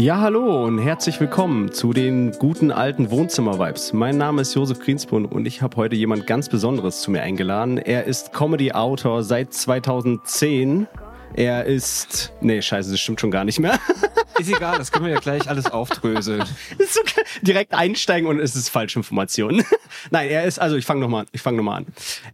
Ja, hallo und herzlich willkommen zu den guten alten Wohnzimmer-Vibes. Mein Name ist Josef Grinsbrunn und ich habe heute jemand ganz Besonderes zu mir eingeladen. Er ist Comedy-Autor seit 2010. Er ist. Nee, scheiße, das stimmt schon gar nicht mehr. Ist egal, das können wir ja gleich alles aufdröseln. okay. Direkt einsteigen und es ist falsche Information. Nein, er ist, also ich fange nochmal fang noch an.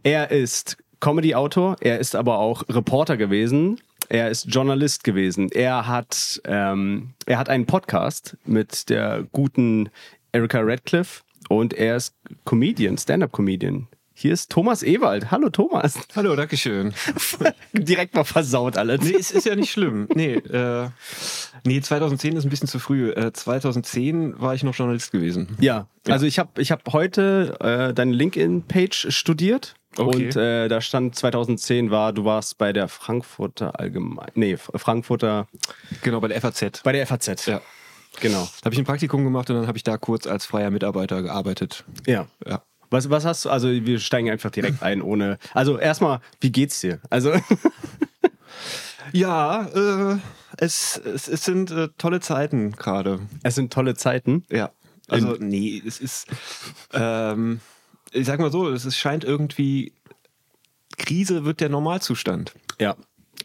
Er ist Comedy-Autor, er ist aber auch Reporter gewesen. Er ist Journalist gewesen. Er hat, ähm, er hat einen Podcast mit der guten Erika Radcliffe und er ist Comedian, Stand-up-Comedian. Hier ist Thomas Ewald. Hallo Thomas. Hallo, Dankeschön. Direkt mal versaut alles. Nee, es ist ja nicht schlimm. Nee, äh, nee 2010 ist ein bisschen zu früh. Äh, 2010 war ich noch Journalist gewesen. Ja, also ich habe ich hab heute äh, deine LinkedIn-Page studiert. Okay. Und äh, da stand 2010 war, du warst bei der Frankfurter Allgemein, nee, Frankfurter, Genau, bei der FAZ. bei der FAZ. Ja. Genau. Da habe ich ein Praktikum gemacht und dann habe ich da kurz als freier Mitarbeiter gearbeitet. Ja. Ja. Was, was hast du, also wir steigen einfach direkt ein, ohne, also erstmal, wie geht's dir? Also, Ja, äh, es, es, es sind äh, tolle Zeiten gerade. es sind tolle Zeiten. Ja. Also, nee, es ist, ähm, ich sag mal so, es scheint irgendwie, Krise wird der Normalzustand. Ja.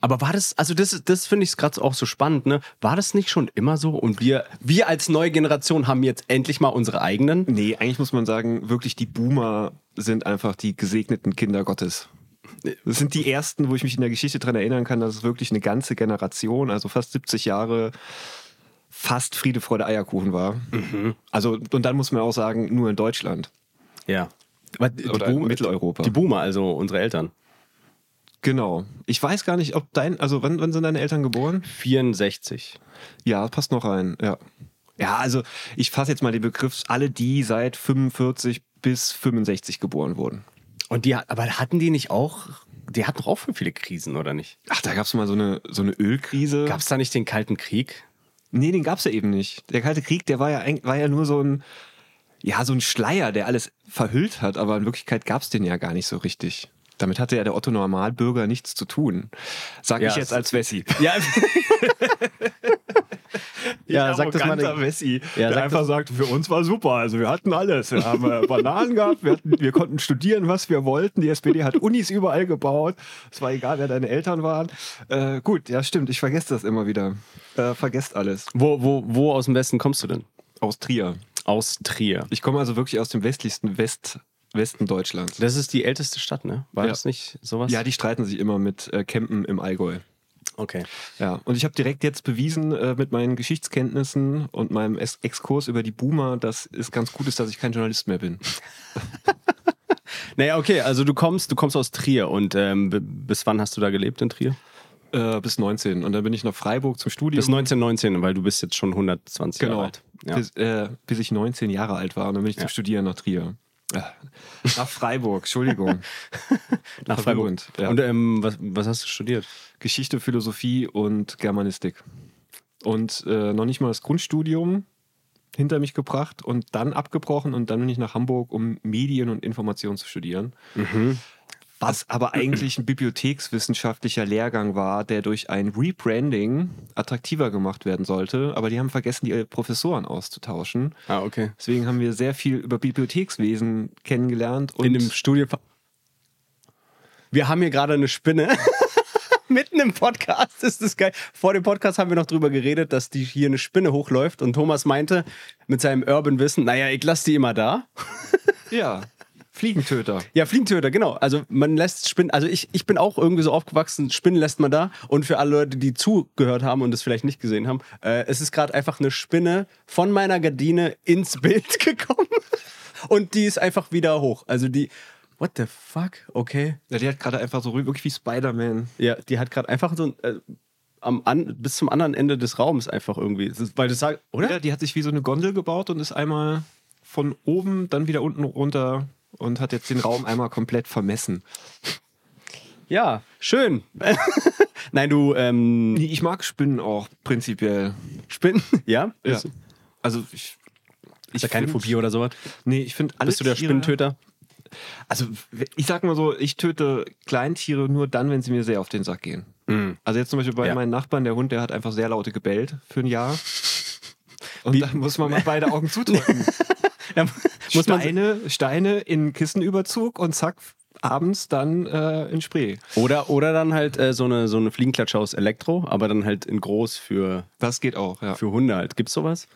Aber war das, also das, das finde ich gerade auch so spannend, ne? War das nicht schon immer so? Und wir, wir als neue Generation haben jetzt endlich mal unsere eigenen? Nee, eigentlich muss man sagen, wirklich die Boomer sind einfach die gesegneten Kinder Gottes. Das sind die ersten, wo ich mich in der Geschichte dran erinnern kann, dass es wirklich eine ganze Generation, also fast 70 Jahre, fast Friede, Freude, Eierkuchen war. Also, und dann muss man auch sagen, nur in Deutschland. Ja. Die Oder in Mitteleuropa. Die Boomer, also unsere Eltern. Genau. Ich weiß gar nicht, ob dein, also wann, wann sind deine Eltern geboren? 64. Ja, passt noch rein, ja. Ja, also ich fasse jetzt mal den Begriff, alle die seit 45 bis 65 geboren wurden. Und die, aber hatten die nicht auch, die hatten doch auch für viele Krisen, oder nicht? Ach, da gab es mal so eine, so eine Ölkrise. Gab es da nicht den Kalten Krieg? Nee, den gab's ja eben nicht. Der Kalte Krieg, der war ja, war ja nur so ein, ja, so ein Schleier, der alles verhüllt hat, aber in Wirklichkeit gab's den ja gar nicht so richtig. Damit hatte ja der Otto Normalbürger nichts zu tun. Sag Ja, ich jetzt als Wessi. Ja. ja, sag das mal. Arroganter Wessi, Ja, der sag einfach das- sagt, für uns war super, also wir hatten alles. Wir haben äh, Bananen gehabt, wir, hatten, wir konnten studieren, was wir wollten. Die SPD hat Unis überall gebaut. Es war egal, wer deine Eltern waren. Äh, gut, ja stimmt, ich vergesse das immer wieder. Äh, vergesst alles. Wo, wo, wo aus dem Westen kommst du denn? Aus Trier. Aus Trier. Ich komme also wirklich aus dem westlichsten West, Westen Deutschlands. Das ist die älteste Stadt, ne? War Ja. das nicht sowas? Ja, die streiten sich immer mit äh, Campen im Allgäu. Okay. Ja, und ich habe direkt jetzt bewiesen äh, mit meinen Geschichtskenntnissen und meinem Ex Exkurs über die Boomer, dass es ganz gut ist, dass ich kein Journalist mehr bin. Naja, okay, also du kommst, du kommst aus Trier und ähm, bis wann hast du da gelebt in Trier? Äh, bis 19. Und dann bin ich nach Freiburg zum Studium. Bis 1919, weil du bist jetzt schon 120 genau. Jahre alt. Ja. Bis, äh, bis ich 19 Jahre alt war und dann bin ich zum Studieren nach Trier. Äh, nach Freiburg, Entschuldigung. Nach Freiburg. ja. Und ähm, was, was hast du studiert? Geschichte, Philosophie und Germanistik. Und äh, noch nicht mal das Grundstudium hinter mich gebracht und dann abgebrochen und dann bin ich nach Hamburg, um Medien und Information zu studieren. Was aber eigentlich ein bibliothekswissenschaftlicher Lehrgang war, der durch ein Rebranding attraktiver gemacht werden sollte. Aber die haben vergessen, die Professoren auszutauschen. Ah, okay. Deswegen haben wir sehr viel über Bibliothekswesen kennengelernt. Und in dem Studio. Wir haben hier gerade eine Spinne. Mitten im Podcast ist das geil. Vor dem Podcast haben wir noch drüber geredet, dass die hier eine Spinne hochläuft und Thomas meinte mit seinem Urban Wissen, naja, ich lasse die immer da. ja, Fliegentöter. Ja, Fliegentöter, genau. Also man lässt Spinnen, also ich, ich bin auch irgendwie so aufgewachsen, Spinnen lässt man da. Und für alle Leute, die zugehört haben und das vielleicht nicht gesehen haben, äh, es ist gerade einfach eine Spinne von meiner Gardine ins Bild gekommen. Und die ist einfach wieder hoch. Also die, what the fuck? Okay. Ja, die hat gerade einfach so wirklich wie Spider-Man. Ja, die hat gerade einfach so ein, äh, am an, bis zum anderen Ende des Raums einfach irgendwie. Das weil das sagt, oder? Ja, die hat sich wie so eine Gondel gebaut und ist einmal von oben, dann wieder unten runter und hat jetzt den Raum einmal komplett vermessen. Ja, schön. Nein, du ähm, Ich mag Spinnen auch prinzipiell. Spinnen, ja? Ja. Also ich. ist da keine find- Phobie oder sowas? Nee, ich finde alle Bist du der Spinnentöter? Also ich sag mal so, ich töte Kleintiere nur dann, wenn sie mir sehr auf den Sack gehen. Also jetzt zum Beispiel bei Ja. meinem Nachbarn, der Hund, der hat einfach sehr laute gebellt für ein Jahr. Und dann muss man mal beide Augen zudrücken. Ja, muss man, Steine, Steine in Kissenüberzug und zack, abends dann äh, in Spree. oder, oder dann halt äh, so, eine, so eine Fliegenklatsche aus Elektro, aber dann halt in groß für, Das geht auch, ja. für Hunde halt. Gibt's sowas?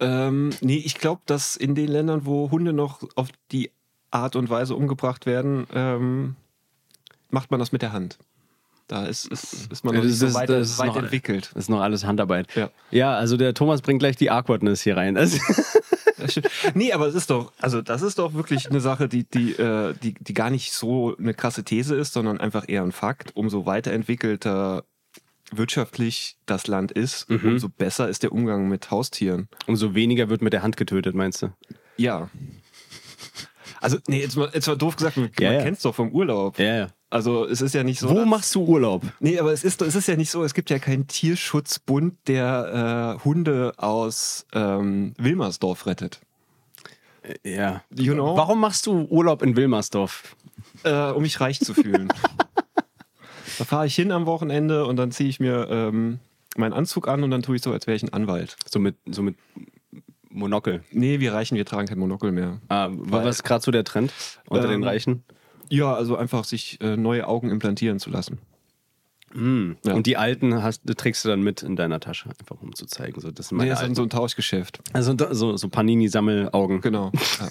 Ähm, nee, ich glaube, dass in den Ländern, wo Hunde noch auf die Art und Weise umgebracht werden, ähm, macht man das mit der Hand. Da ist, ist, ist man noch Das nicht so ist- weit, das weit noch- entwickelt. Das ist noch alles Handarbeit. Ja. Ja, also der Thomas bringt gleich die Awkwardness hier rein. Also, nee, aber es ist doch, also das ist doch wirklich eine Sache, die, die, äh, die, die gar nicht so eine krasse These ist, sondern einfach eher ein Fakt. Umso weiterentwickelter wirtschaftlich das Land ist, Mhm. umso besser ist der Umgang mit Haustieren. umso weniger wird mit der Hand getötet, meinst du? Ja. Also, nee, jetzt mal, jetzt mal doof gesagt, man Ja, ja. kennt es doch vom Urlaub. Ja, ja. Also es ist ja nicht so. Wo dass- machst du Urlaub? Nee, aber es ist, es ist ja nicht so, es gibt ja keinen Tierschutzbund, der äh, Hunde aus ähm, Wilmersdorf rettet. Ja. You know? Warum machst du Urlaub in Wilmersdorf? Äh, um mich reich zu fühlen. da fahre ich hin am Wochenende und dann ziehe ich mir ähm, meinen Anzug an und dann tue ich so, als wäre ich ein Anwalt. So mit, so mit Monokel. Nee, wir Reichen, wir tragen kein Monokel mehr. Ah, Weil- was ist gerade so der Trend unter den Ähm, Reichen? Ja, also einfach sich äh, neue Augen implantieren zu lassen. Hm. ja. Und die alten hast, trägst du dann mit in deiner Tasche, einfach um zu zeigen. So, das sind Nee, meine das ist so ein Tauschgeschäft. Also so, so Panini-Sammelaugen. Genau. Ja.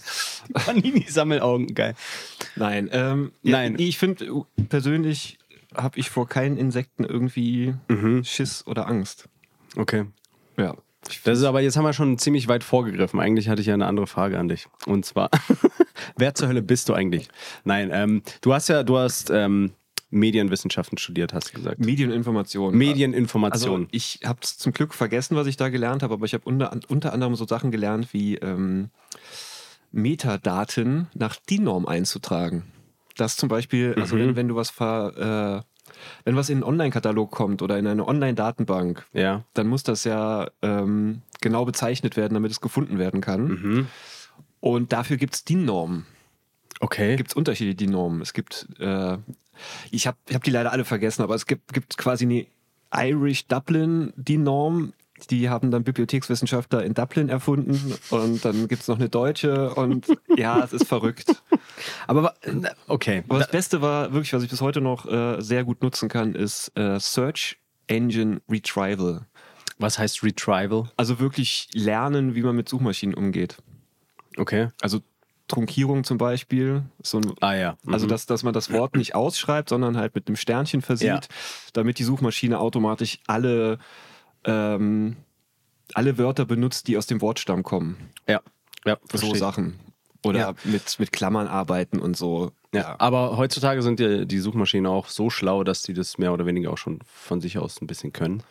Panini-Sammelaugen, geil. Nein, ähm, Nein. Ich finde persönlich habe ich vor keinen Insekten irgendwie Mhm. Schiss oder Angst. Okay. Ja. Das ist aber, jetzt haben wir schon ziemlich weit vorgegriffen. Eigentlich hatte ich ja eine andere Frage an dich. Und zwar, wer zur Hölle bist du eigentlich? Nein, ähm, du hast ja, du hast ähm, Medienwissenschaften studiert, hast du gesagt. Medieninformation. Medieninformation. Also ich habe zum Glück vergessen, was ich da gelernt habe, aber ich habe unter, unter anderem so Sachen gelernt wie ähm, Metadaten nach DIN-Norm einzutragen. Das zum Beispiel, also Mhm. wenn, wenn du was ver, äh, wenn was in einen Online-Katalog kommt oder in eine Online-Datenbank, ja. dann muss das ja ähm, genau bezeichnet werden, damit es gefunden werden kann. Mhm. Und dafür gibt es DIN-Normen. Okay. Gibt es unterschiedliche DIN-Normen. Es gibt, äh, ich habe ich hab die leider alle vergessen, aber es gibt, gibt quasi eine Irish Dublin DIN-Norm. Die haben dann Bibliothekswissenschaftler in Dublin erfunden und dann gibt es noch eine deutsche und ja, es ist verrückt. Aber okay. Aber das Beste war wirklich, was ich bis heute noch äh, sehr gut nutzen kann, ist äh, Search Engine Retrieval. Was heißt Retrieval? Also wirklich lernen, wie man mit Suchmaschinen umgeht. Okay. Also Trunkierung zum Beispiel, so ein, Ah ja. also Mhm. dass, dass man das Wort nicht ausschreibt, sondern halt mit einem Sternchen versieht, Ja. damit die Suchmaschine automatisch alle, ähm, alle Wörter benutzt, die aus dem Wortstamm kommen. ja. Ja, So verstehe. Sachen. Oder Ja. mit, mit Klammern arbeiten und so. Ja, aber heutzutage sind die, die Suchmaschinen auch so schlau, dass die das mehr oder weniger auch schon von sich aus ein bisschen können.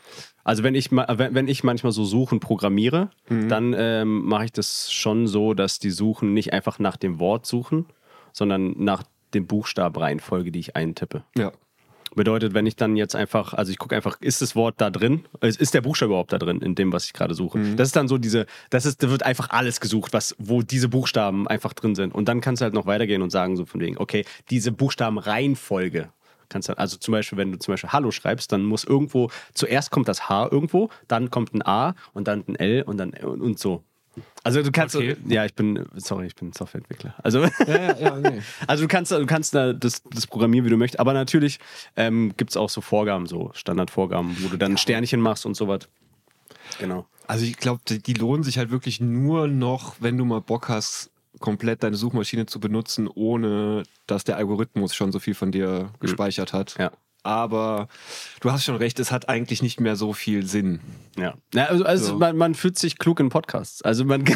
Also wenn ich, wenn, wenn ich manchmal so Suchen programmiere, dann ähm, mache ich das schon so, dass die Suchen nicht einfach nach dem Wort suchen, sondern nach dem Buchstabenreihenfolge, die ich eintippe. Ja. Bedeutet, wenn ich dann jetzt einfach, also ich gucke einfach, ist das Wort da drin? Ist der Buchstabe überhaupt da drin, in dem, was ich gerade suche? Das ist dann so diese, das ist, da wird einfach alles gesucht, was, wo diese Buchstaben einfach drin sind. Und dann kannst du halt noch weitergehen und sagen, so von wegen, okay, diese Buchstabenreihenfolge. Kannst du, also zum Beispiel, wenn du zum Beispiel Hallo schreibst, dann muss irgendwo, zuerst kommt das H irgendwo, dann kommt ein A und dann ein L und dann und, und so. Also du kannst, Okay. ja, ich bin, sorry, ich bin Softwareentwickler. Also Ja, ja, nee. also du kannst, du kannst da das, das programmieren, wie du möchtest, aber natürlich ähm, gibt es auch so Vorgaben, so Standardvorgaben, wo du dann ein Sternchen machst und sowas. Genau. Also ich glaube, die, die lohnen sich halt wirklich nur noch, wenn du mal Bock hast, komplett deine Suchmaschine zu benutzen, ohne dass der Algorithmus schon so viel von dir gespeichert hat. Ja. Aber du hast schon recht, es hat eigentlich nicht mehr so viel Sinn. Ja. ja also also So. man, man fühlt sich klug in Podcasts. Also man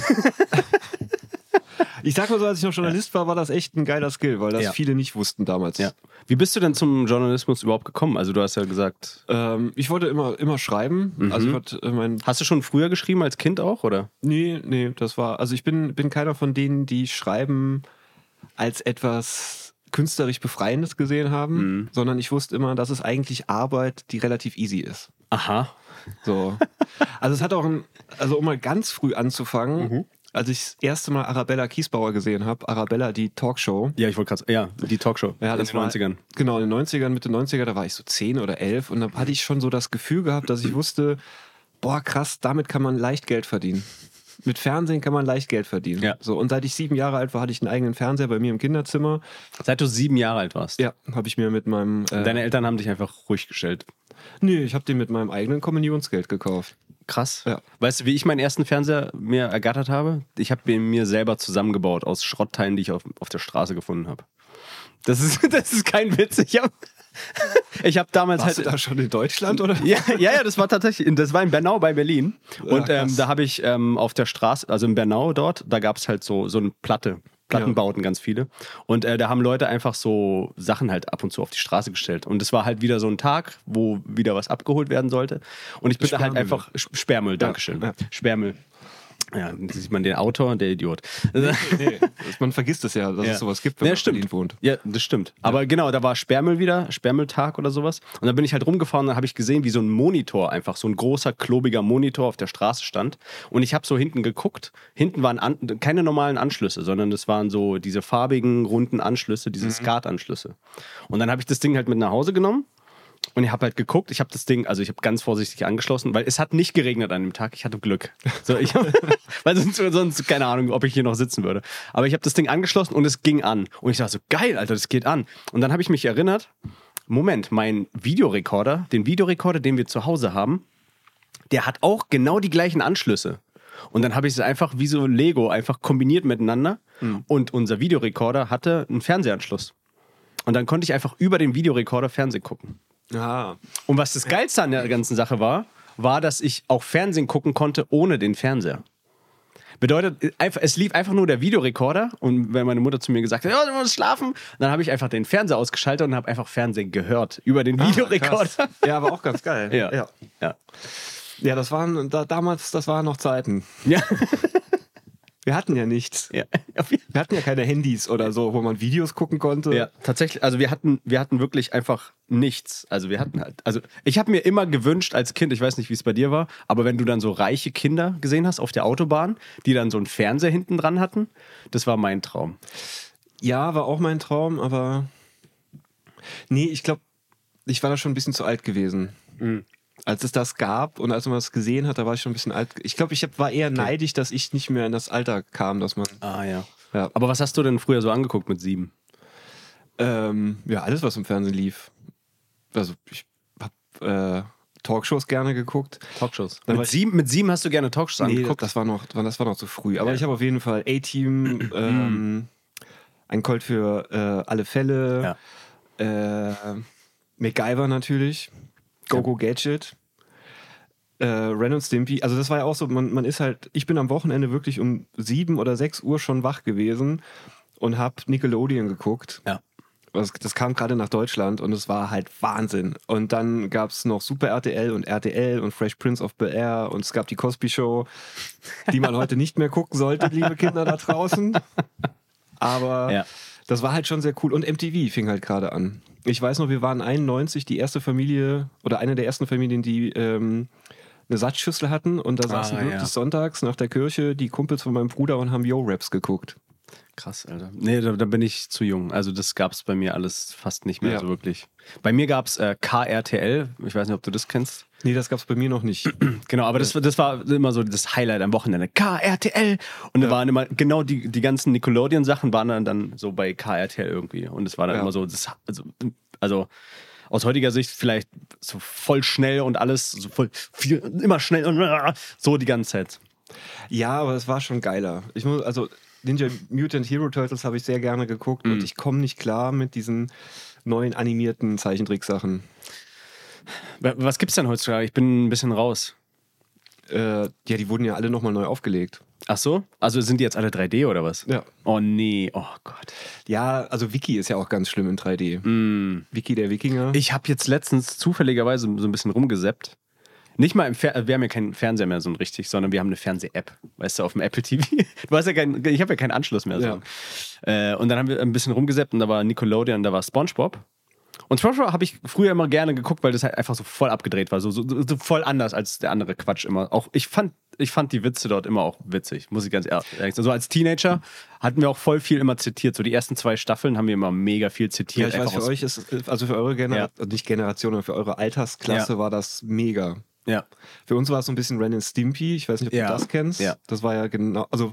Ich sag mal so, als ich noch Journalist war, war das echt ein geiler Skill, weil das Ja. viele nicht wussten damals. ja. Wie bist du denn zum Journalismus überhaupt gekommen? Also du hast ja gesagt, Ähm, ich wollte immer, immer schreiben. Mhm. Also ich wollte äh, mein. hast du schon früher geschrieben als Kind auch, oder? Nee, nee, das war. Also ich bin, bin keiner von denen, die Schreiben als etwas künstlerisch Befreiendes gesehen haben, Mhm. sondern ich wusste immer, das ist eigentlich Arbeit, die relativ easy ist. Aha. So. Also es hat auch ein, also um mal ganz früh anzufangen, Mhm. als ich das erste Mal Arabella Kiesbauer gesehen habe, Arabella, die Talkshow. Ja, ich wollte gerade ja, die Talkshow Ja, in das den war- 90ern. Genau, in den 90ern, Mitte 90er, da war ich so 10 oder 11 und da hatte ich schon so das Gefühl gehabt, dass ich wusste, boah, krass, damit kann man leicht Geld verdienen. Mit Fernsehen kann man leicht Geld verdienen. Ja. So, und seit ich sieben Jahre alt war, hatte ich einen eigenen Fernseher bei mir im Kinderzimmer. Seit du sieben Jahre alt warst. Ja, habe ich mir mit meinem. Äh, Deine Eltern haben dich einfach ruhig gestellt. nee, ich habe den mit meinem eigenen Kommunionsgeld gekauft. Krass. Ja. Weißt du, wie ich meinen ersten Fernseher mir ergattert habe? Ich habe ihn mir selber zusammengebaut aus Schrottteilen, die ich auf, auf der Straße gefunden habe. Das ist, das ist kein Witz. Ich habe ich hab damals Warst halt. du da schon in Deutschland oder? Ja, ja, ja, das war tatsächlich, das war in Bernau bei Berlin. Und Ja, ähm, da habe ich ähm, auf der Straße, also in Bernau dort, da gab es halt so, so eine Platte. Plattenbauten ganz viele. Und äh, da haben Leute einfach so Sachen halt ab und zu auf die Straße gestellt. Und es war halt wieder so ein Tag, wo wieder was abgeholt werden sollte. Und ich bin da halt Sperrmüll. einfach Sperrmüll, Dankeschön. ja. Sperrmüll. Ja, sieht man den Autor, der Idiot. Nee, man vergisst es ja, dass Ja. es sowas gibt, wenn Ja, man in stimmt. Berlin wohnt. Ja, das stimmt. Aber genau, da war Sperrmüll wieder, Sperrmülltag oder sowas. Und dann bin ich halt rumgefahren und dann habe ich gesehen, wie so ein Monitor, einfach so ein großer, klobiger Monitor auf der Straße stand. Und ich habe so hinten geguckt. Hinten waren an, keine normalen Anschlüsse, sondern das waren so diese farbigen, runden Anschlüsse, diese SCART-Anschlüsse. Und dann habe ich das Ding halt mit nach Hause genommen. Und ich habe halt geguckt, ich habe das Ding, also ich habe ganz vorsichtig angeschlossen, weil es hat nicht geregnet an dem Tag. Ich hatte Glück. So, ich weil sonst, sonst, keine Ahnung, ob ich hier noch sitzen würde. Aber ich habe das Ding angeschlossen und es ging an. Und ich dachte so, geil, Alter, das geht an. Und dann habe ich mich erinnert, Moment, mein Videorekorder, den Videorekorder, den wir zu Hause haben, der hat auch genau die gleichen Anschlüsse. Und dann habe ich es einfach wie so Lego einfach kombiniert miteinander. Und unser Videorekorder hatte einen Fernsehanschluss. Und dann konnte ich einfach über den Videorekorder Fernsehen gucken. Ah, Und was das Geilste an der ganzen Sache war, war, dass ich auch Fernsehen gucken konnte ohne den Fernseher. Bedeutet, es lief einfach nur der Videorekorder und wenn meine Mutter zu mir gesagt hat, ja, du musst schlafen, dann habe ich einfach den Fernseher ausgeschaltet und habe einfach Fernsehen gehört über den Videorekorder. krass. Ja, aber auch ganz geil. Ja. ja. Ja. Ja, das waren da, damals, das waren noch Zeiten. Ja. Wir hatten ja nichts. ja. Wir hatten ja keine Handys oder so, wo man Videos gucken konnte. Ja, tatsächlich, also wir hatten, wir hatten wirklich einfach nichts. Also wir hatten halt, also ich habe mir immer gewünscht als Kind, ich weiß nicht, wie es bei dir war, aber wenn du dann so reiche Kinder gesehen hast auf der Autobahn, die dann so einen Fernseher hinten dran hatten, das war mein Traum. Ja, war auch mein Traum, aber nee, ich glaube, ich war da schon ein bisschen zu alt gewesen. Mhm. Als es das gab und als man das gesehen hat, da war ich schon ein bisschen alt. Ich glaube, ich hab, war eher neidisch, dass ich nicht mehr in das Alter kam, dass man. Ah ja. Ja, Aber was hast du denn früher so angeguckt mit sieben? ähm, ja alles, was im Fernsehen lief. Also, ich habe äh, Talkshows gerne geguckt. Talkshows. Mit ich- sieben, mit sieben hast du gerne Talkshows Nee, angeguckt? das war noch, das war noch zu früh. Aber Ja. ich habe auf jeden Fall A-Team, ähm, ein Colt für äh, alle Fälle, äh, MacGyver natürlich, Go-Go Gadget, äh, Ren und Stimpy. Also das war ja auch so, man, man ist halt, ich bin am Wochenende wirklich um sieben oder sechs Uhr schon wach gewesen und habe Nickelodeon geguckt. Ja. Das, das kam gerade nach Deutschland und es war halt Wahnsinn. Und dann gab es noch Super RTL und RTL und Fresh Prince of Bel Air und es gab die Cosby Show, die man heute nicht mehr gucken sollte, liebe Kinder da draußen. Aber Ja. das war halt schon sehr cool. Und MTV fing halt gerade an. Ich weiß noch, wir waren 91 die erste Familie oder eine der ersten Familien, die ähm, eine Satzschüssel hatten und da saßen wirklich ja. sonntags nach der Kirche die Kumpels von meinem Bruder und haben Yo-Raps geguckt. Krass, Alter. Nee, da, da bin ich zu jung. Also das gab es bei mir alles fast nicht mehr Ja. so wirklich. Bei mir gab es äh, KRTL. Ich weiß nicht, ob du das kennst. Nee, das gab es bei mir noch nicht. Genau, aber das, das war immer so das Highlight am Wochenende. KRTL! Und da waren immer, genau die, die ganzen Nickelodeon-Sachen waren dann, dann so bei KRTL irgendwie. Und es war dann Ja. immer so, das, also, also aus heutiger Sicht vielleicht so voll schnell und alles, so voll viel, immer schnell und so die ganze Zeit. Ja, aber es war schon geiler. Ich muss, also Ninja Mutant Hero Turtles habe ich sehr gerne geguckt Mhm. und ich komme nicht klar mit diesen neuen animierten Zeichentricksachen. Wa- Was gibt's denn heutzutage? Ich bin ein bisschen raus. Äh, ja, die wurden ja alle nochmal neu aufgelegt. Ach so? Also sind die jetzt alle 3D oder was? Ja. Oh nee, oh Gott. Ja, also Wiki ist ja auch ganz schlimm in 3D. Mm. Wiki der Wikinger. Ich habe jetzt letztens zufälligerweise so ein bisschen rumgeseppt. Nicht mal im Fer wir haben ja keinen Fernseher mehr so richtig, sondern wir haben eine Fernseh-App, weißt du, auf dem Apple TV. Du hast ja kein, ich habe ja keinen Anschluss mehr. So. Äh, und dann haben wir ein bisschen rumgeseppt und da war Nickelodeon, da war SpongeBob. Und SpongeBob habe ich früher immer gerne geguckt, weil das halt einfach so voll abgedreht war, so, so, so voll anders als der andere Quatsch immer. Auch ich fand, ich fand die Witze dort immer auch witzig, muss ich ganz ehrlich sagen. So als Teenager hatten wir auch voll viel immer zitiert. So die ersten zwei Staffeln haben wir immer mega viel ja, zitiert. ich weiß, für euch ist, also für eure Generation, nicht Generation, aber für eure Altersklasse Ja. war das mega. Ja. Für uns war es so ein bisschen Ren and Stimpy. Ich weiß nicht, ob Ja. du das kennst. Ja. Das war ja genau, also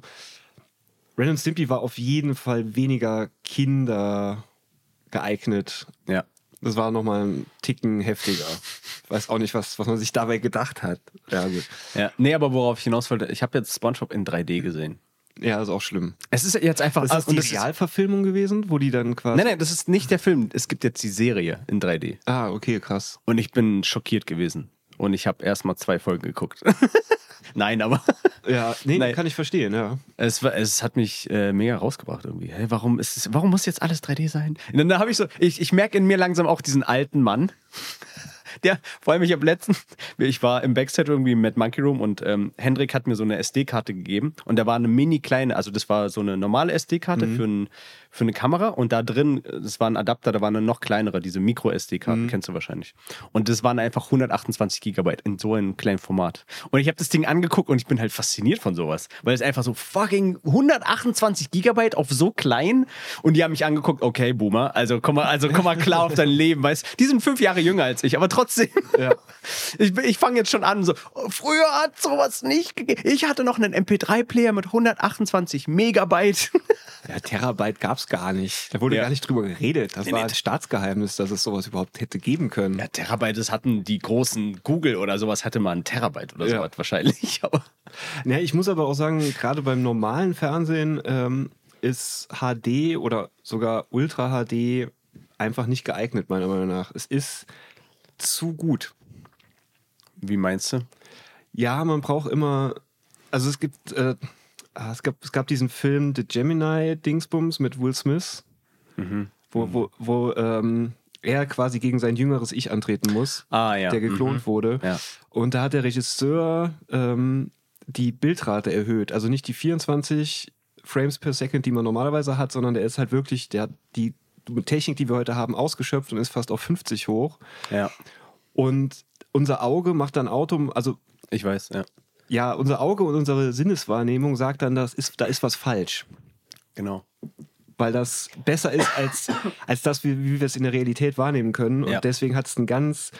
Ren and Stimpy war auf jeden Fall weniger Kinder geeignet. Ja. Das war nochmal ein Ticken heftiger. Ich weiß auch nicht, was, was man sich dabei gedacht hat. Ja, gut. Ja. Nee, aber worauf ich hinaus wollte, ich habe jetzt Spongebob in 3D gesehen. Ja, ist auch schlimm. Es ist jetzt einfach. Das ist und die Realverfilmung gewesen, wo die dann quasi. Nein, nein, das ist nicht der Film. Es gibt jetzt die Serie in 3D. Ah, okay, krass. Und ich bin schockiert gewesen. Und ich habe erst mal zwei Folgen geguckt. Nein, aber Ja, nee, Nein. kann ich verstehen, ja. es, war, es hat mich äh, mega rausgebracht irgendwie. Hey, warum, ist es, warum muss jetzt alles 3D sein? Und dann habe ich so, ich, ich merke in mir langsam auch diesen alten Mann. Der, vor allem, ich habe letztens, ich war im Backstage irgendwie im Mad Monkey Room und ähm, Hendrik hat mir so eine SD-Karte gegeben und da war eine mini kleine, also das war so eine normale SD-Karte für, ein, für eine Kamera und da drin, das war ein Adapter, da war eine noch kleinere, diese Micro-SD-Karte, kennst du wahrscheinlich. Und das waren einfach 128 Gigabyte in so einem kleinen Format. Und ich habe das Ding angeguckt und ich bin halt fasziniert von sowas, weil es einfach so fucking 128 Gigabyte auf so klein und die haben mich angeguckt, okay, Boomer, also komm mal, also komm mal klar auf dein Leben, weißt Die sind fünf Jahre jünger als ich, aber trotzdem. Ja. Ich, ich fange jetzt schon an, so, früher hat sowas nicht gegeben. Ich hatte noch einen MP3-Player mit 128 Megabyte. Ja, Terabyte gab es gar nicht. Da wurde Ja. gar nicht drüber geredet. Das Nee, war nee. ein Staatsgeheimnis, dass es sowas überhaupt hätte geben können. Ja, Terabyte, das hatten die großen Google oder sowas, hatte mal ein Terabyte oder Ja. sowas wahrscheinlich. Aber Ja, ich muss aber auch sagen, gerade beim normalen Fernsehen ähm, ist HD oder sogar Ultra HD einfach nicht geeignet, meiner Meinung nach. Es ist zu gut. wie meinst du? Ja, man braucht immer. Also es gibt. Äh, ah, es, gab, es gab diesen Film The Gemini Dingsbums mit Will Smith, wo, wo, wo ähm, er quasi gegen sein jüngeres Ich antreten muss, Ah, ja. der geklont wurde. Ja. Und da hat der Regisseur ähm, die Bildrate erhöht. Also nicht die 24 Frames per Second, die man normalerweise hat, sondern der ist halt wirklich, der hat die Technik, die wir heute haben, ausgeschöpft und ist fast auf 50 hoch. Ja, Und unser Auge macht dann Auto, also ich weiß, ja. ja, unser Auge und unsere Sinneswahrnehmung sagt dann, das ist, da ist was falsch. Genau. Weil das besser ist als, als das, wie, wie wir es in der Realität wahrnehmen können. Und Ja. deswegen hat es einen ganz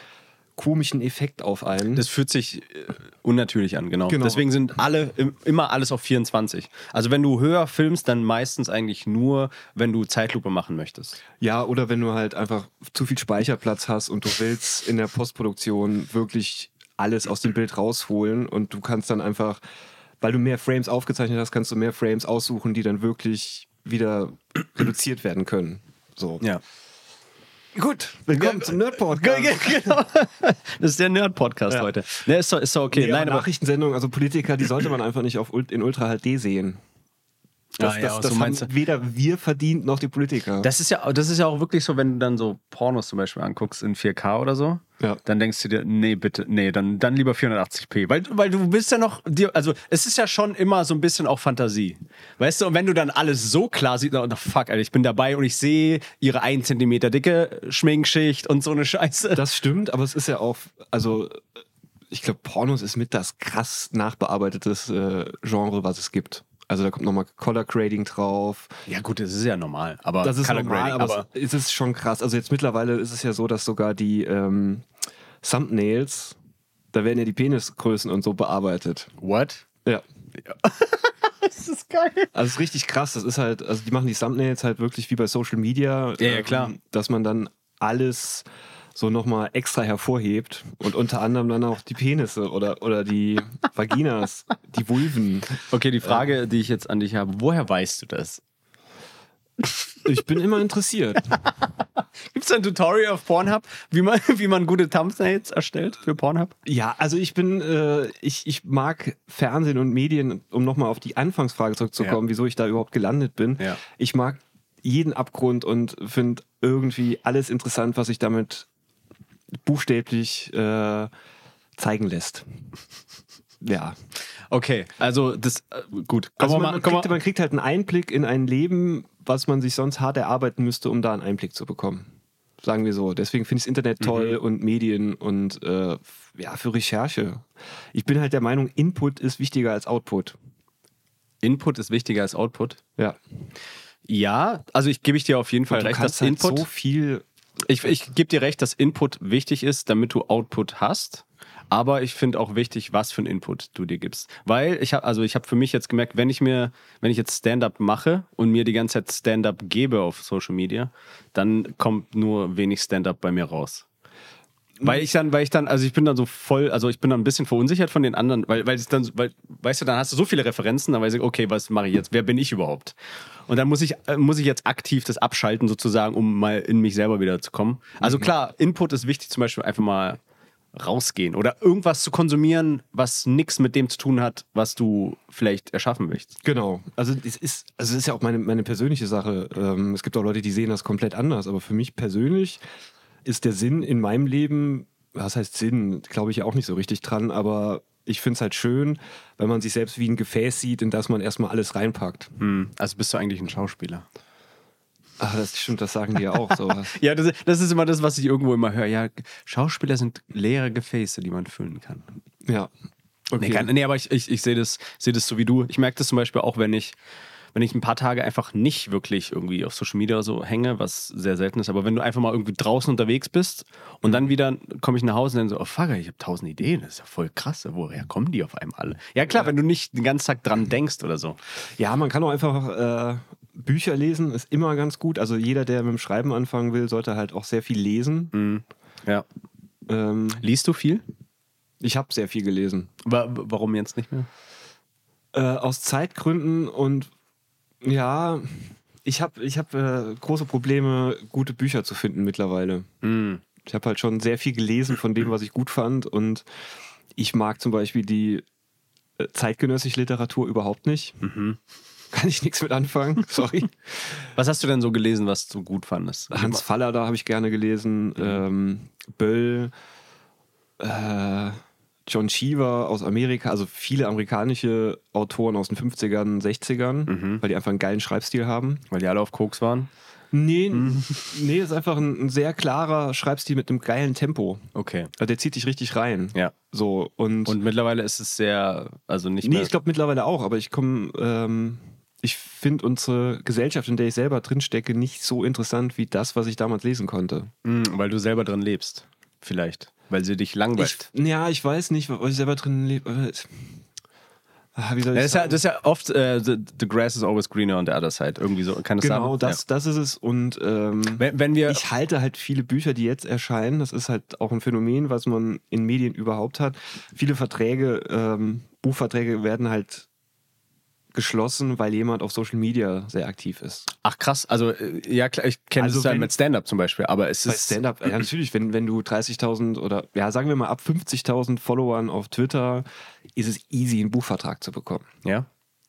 komischen Effekt auf einen. Das fühlt sich äh, unnatürlich an, genau. Genau. Deswegen sind alle im, immer alles auf 24. Also wenn du höher filmst, dann meistens eigentlich nur, wenn du Zeitlupe machen möchtest. ja, oder wenn du halt einfach zu viel Speicherplatz hast und du willst in der Postproduktion wirklich alles aus dem Bild rausholen und du kannst dann einfach, weil du mehr Frames aufgezeichnet hast, kannst du mehr Frames aussuchen, die dann wirklich wieder reduziert werden können. So. Ja. Gut, willkommen zum Nerdport. genau. Das ist der Nerd-Podcast Ja. heute. Ne, ist doch, ist doch okay. Nee, Nein, aber Nachrichtensendungen, also Politiker, die sollte man einfach nicht auf, in Ultra HD sehen. Das, Ah, ja, das, so das meinst haben weder wir verdient noch die Politiker. Das ist ja, das ist ja auch wirklich so, wenn du dann so Pornos zum Beispiel anguckst in 4K oder so, Ja. dann denkst du dir, nee, bitte, nee, dann, dann lieber 480p. Weil, weil du bist ja noch, dir, also es ist ja schon immer so ein bisschen auch Fantasie. Weißt du, und wenn du dann alles so klar siehst, oh, fuck, Alter, ich bin dabei und ich sehe ihre 1 cm dicke Schminkschicht und so eine Scheiße. Das stimmt, aber es ist ja auch, also ich glaube, Pornos ist mit das krass nachbearbeitetes äh, Genre, was es gibt. Also da kommt nochmal Color Grading drauf. ja, gut, das ist ja normal. Aber Das ist Color normal, Grading, aber, es ist schon krass. Also jetzt mittlerweile ist es ja so, dass sogar die ähm, Thumbnails, da werden ja die Penisgrößen und so bearbeitet. what? Ja. Das ist geil. Also es ist richtig krass. Das ist halt, also die machen die Thumbnails halt wirklich wie bei Social Media. Ja, ja, ähm, klar. Dass man dann alles so nochmal extra hervorhebt und unter anderem dann auch die Penisse oder, oder die Vaginas, die Vulven. Okay, die Frage, die ich jetzt an dich habe, woher weißt du das? Ich bin immer interessiert. Gibt es ein Tutorial auf Pornhub, wie man, wie man gute Thumbnails erstellt für Pornhub? Ja, also ich bin, äh, ich, ich mag Fernsehen und Medien, um nochmal auf die Anfangsfrage zurückzukommen, Ja. wieso ich da überhaupt gelandet bin. Ja. Ich mag jeden Abgrund und finde irgendwie alles interessant, was sich damit buchstäblich äh, zeigen lässt. Ja. Okay, also das, äh, gut. Also man, man, kriegt, man kriegt halt einen Einblick in ein Leben, was man sich sonst hart erarbeiten müsste, um da einen Einblick zu bekommen. Sagen wir so. Deswegen finde ich das Internet Mhm. toll und Medien und äh, ja, für Recherche. Ich bin halt der Meinung, Input ist wichtiger als Output. Input ist wichtiger als Output. Ja. Ja, also ich gebe ich dir auf jeden Fall du recht, dass halt Input. so viel. Ich ich gebe dir recht, dass Input wichtig ist, damit du Output hast. Aber ich finde auch wichtig, was für einen Input du dir gibst. Weil ich habe, also ich habe für mich jetzt gemerkt, wenn ich mir, wenn ich jetzt Stand-up mache und mir die ganze Zeit Stand-up gebe auf Social Media, dann kommt nur wenig Stand-up bei mir raus. Weil ich dann, weil ich dann, also ich bin dann so voll, also ich bin dann ein bisschen verunsichert von den anderen, weil, weil ich dann, weil, weißt du, dann hast du so viele Referenzen, dann weiß ich, okay, was mache ich jetzt? Wer bin ich überhaupt? Und dann muss ich, äh, muss ich jetzt aktiv das abschalten, sozusagen, um mal in mich selber wieder zu kommen. Also klar, Input ist wichtig, zum Beispiel einfach mal rausgehen oder irgendwas zu konsumieren, was nichts mit dem zu tun hat, was du vielleicht erschaffen möchtest. Genau. Also es ist, also es ist ja auch meine, meine persönliche Sache. Ähm, es gibt auch Leute, die sehen das komplett anders, aber für mich persönlich ist der Sinn in meinem Leben, was heißt Sinn, glaube ich auch nicht so richtig dran, aber ich finde es halt schön, wenn man sich selbst wie ein Gefäß sieht, in das man erstmal alles reinpackt. Hm. Also bist du eigentlich ein Schauspieler? Ach, das stimmt, das sagen die ja auch so. Ja, das, das ist immer das, was ich irgendwo immer höre. Ja, Schauspieler sind leere Gefäße, die man füllen kann. ja. Nee, kann, nee aber ich, ich, ich sehe das, sehe das so wie du. Ich merke das zum Beispiel auch, wenn ich, wenn ich ein paar Tage einfach nicht wirklich irgendwie auf Social Media so hänge, was sehr selten ist, aber wenn du einfach mal irgendwie draußen unterwegs bist und dann wieder komme ich nach Hause und dann so, oh fuck, ich habe tausend Ideen, das ist ja voll krass, woher kommen die auf einmal alle? Ja klar, wenn du nicht den ganzen Tag dran denkst oder so. Ja, man kann auch einfach äh, Bücher lesen, ist immer ganz gut. Also jeder, der mit dem Schreiben anfangen will, sollte halt auch sehr viel lesen. Ja. Ähm, Liest du viel? ich habe sehr viel gelesen. Wa warum jetzt nicht mehr? Äh, aus Zeitgründen und ja, ich habe ich hab, äh, große Probleme, gute Bücher zu finden mittlerweile. Ich habe halt schon sehr viel gelesen von dem, was ich gut fand und ich mag zum Beispiel die äh, zeitgenössische Literatur überhaupt nicht. Kann ich nichts mit anfangen, sorry. Was hast du denn so gelesen, was du gut fandest? Hans Faller, da habe ich gerne gelesen. Ähm, Böll, äh, John Cheever aus Amerika, also viele amerikanische Autoren aus den 50ern, 60ern, weil die einfach einen geilen Schreibstil haben. Weil die alle auf Koks waren? Nee, nee, ist einfach ein, ein sehr klarer Schreibstil mit einem geilen Tempo. Okay. Also der zieht dich richtig rein. Ja. So, und, Und mittlerweile ist es sehr, also nicht nee, ich glaube mittlerweile auch, aber ich komme, ähm, ich finde unsere Gesellschaft, in der ich selber drinstecke, nicht so interessant wie das, was ich damals lesen konnte. Mm, weil du selber drin lebst. Vielleicht. Weil sie dich Ich, langweilt. ja, ich weiß nicht, weil ich selber drin lebe. Ah, Wie soll ich das, ist ja, sagen? das ist ja oft, äh, the, the grass is always greener on the other side. Irgendwie so. Kann das genau, sein? das, das ist es. Und ähm, Ja. Wenn, wenn wir. ich halte halt viele Bücher, die jetzt erscheinen. Das ist halt auch ein Phänomen, was man in Medien überhaupt hat. Viele Verträge, ähm, Buchverträge werden halt geschlossen, weil jemand auf Social Media sehr aktiv ist. ach krass, also äh, ja klar, ich kenne Also das ja wenn- mit Stand-up zum Beispiel, aber es Bei ist. Stand-up, ja, natürlich, wenn, wenn du 30.000 oder ja, sagen wir mal ab 50.000 Followern auf Twitter, ist es easy, einen Buchvertrag zu bekommen. Ja?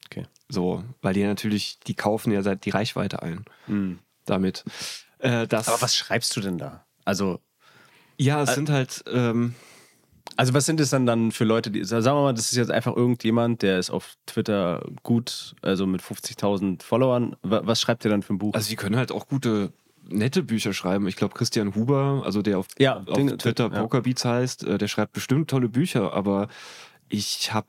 Okay. So, weil die natürlich, die kaufen ja seit die Reichweite ein Hm. damit. Äh, das, Aber was schreibst du denn da? Also, Ja, es sind halt, ähm, also was sind es dann dann für Leute, die, sagen wir mal, das ist jetzt einfach irgendjemand, der ist auf Twitter gut, also mit 50.000 Followern. Wa- Was schreibt ihr dann für ein Buch? also die können halt auch gute, nette Bücher schreiben. Ich glaube, Christian Huber, also der auf, Ja, auf den- Twitter ja. Pokerbeats heißt, äh, der schreibt bestimmt tolle Bücher, aber ich habe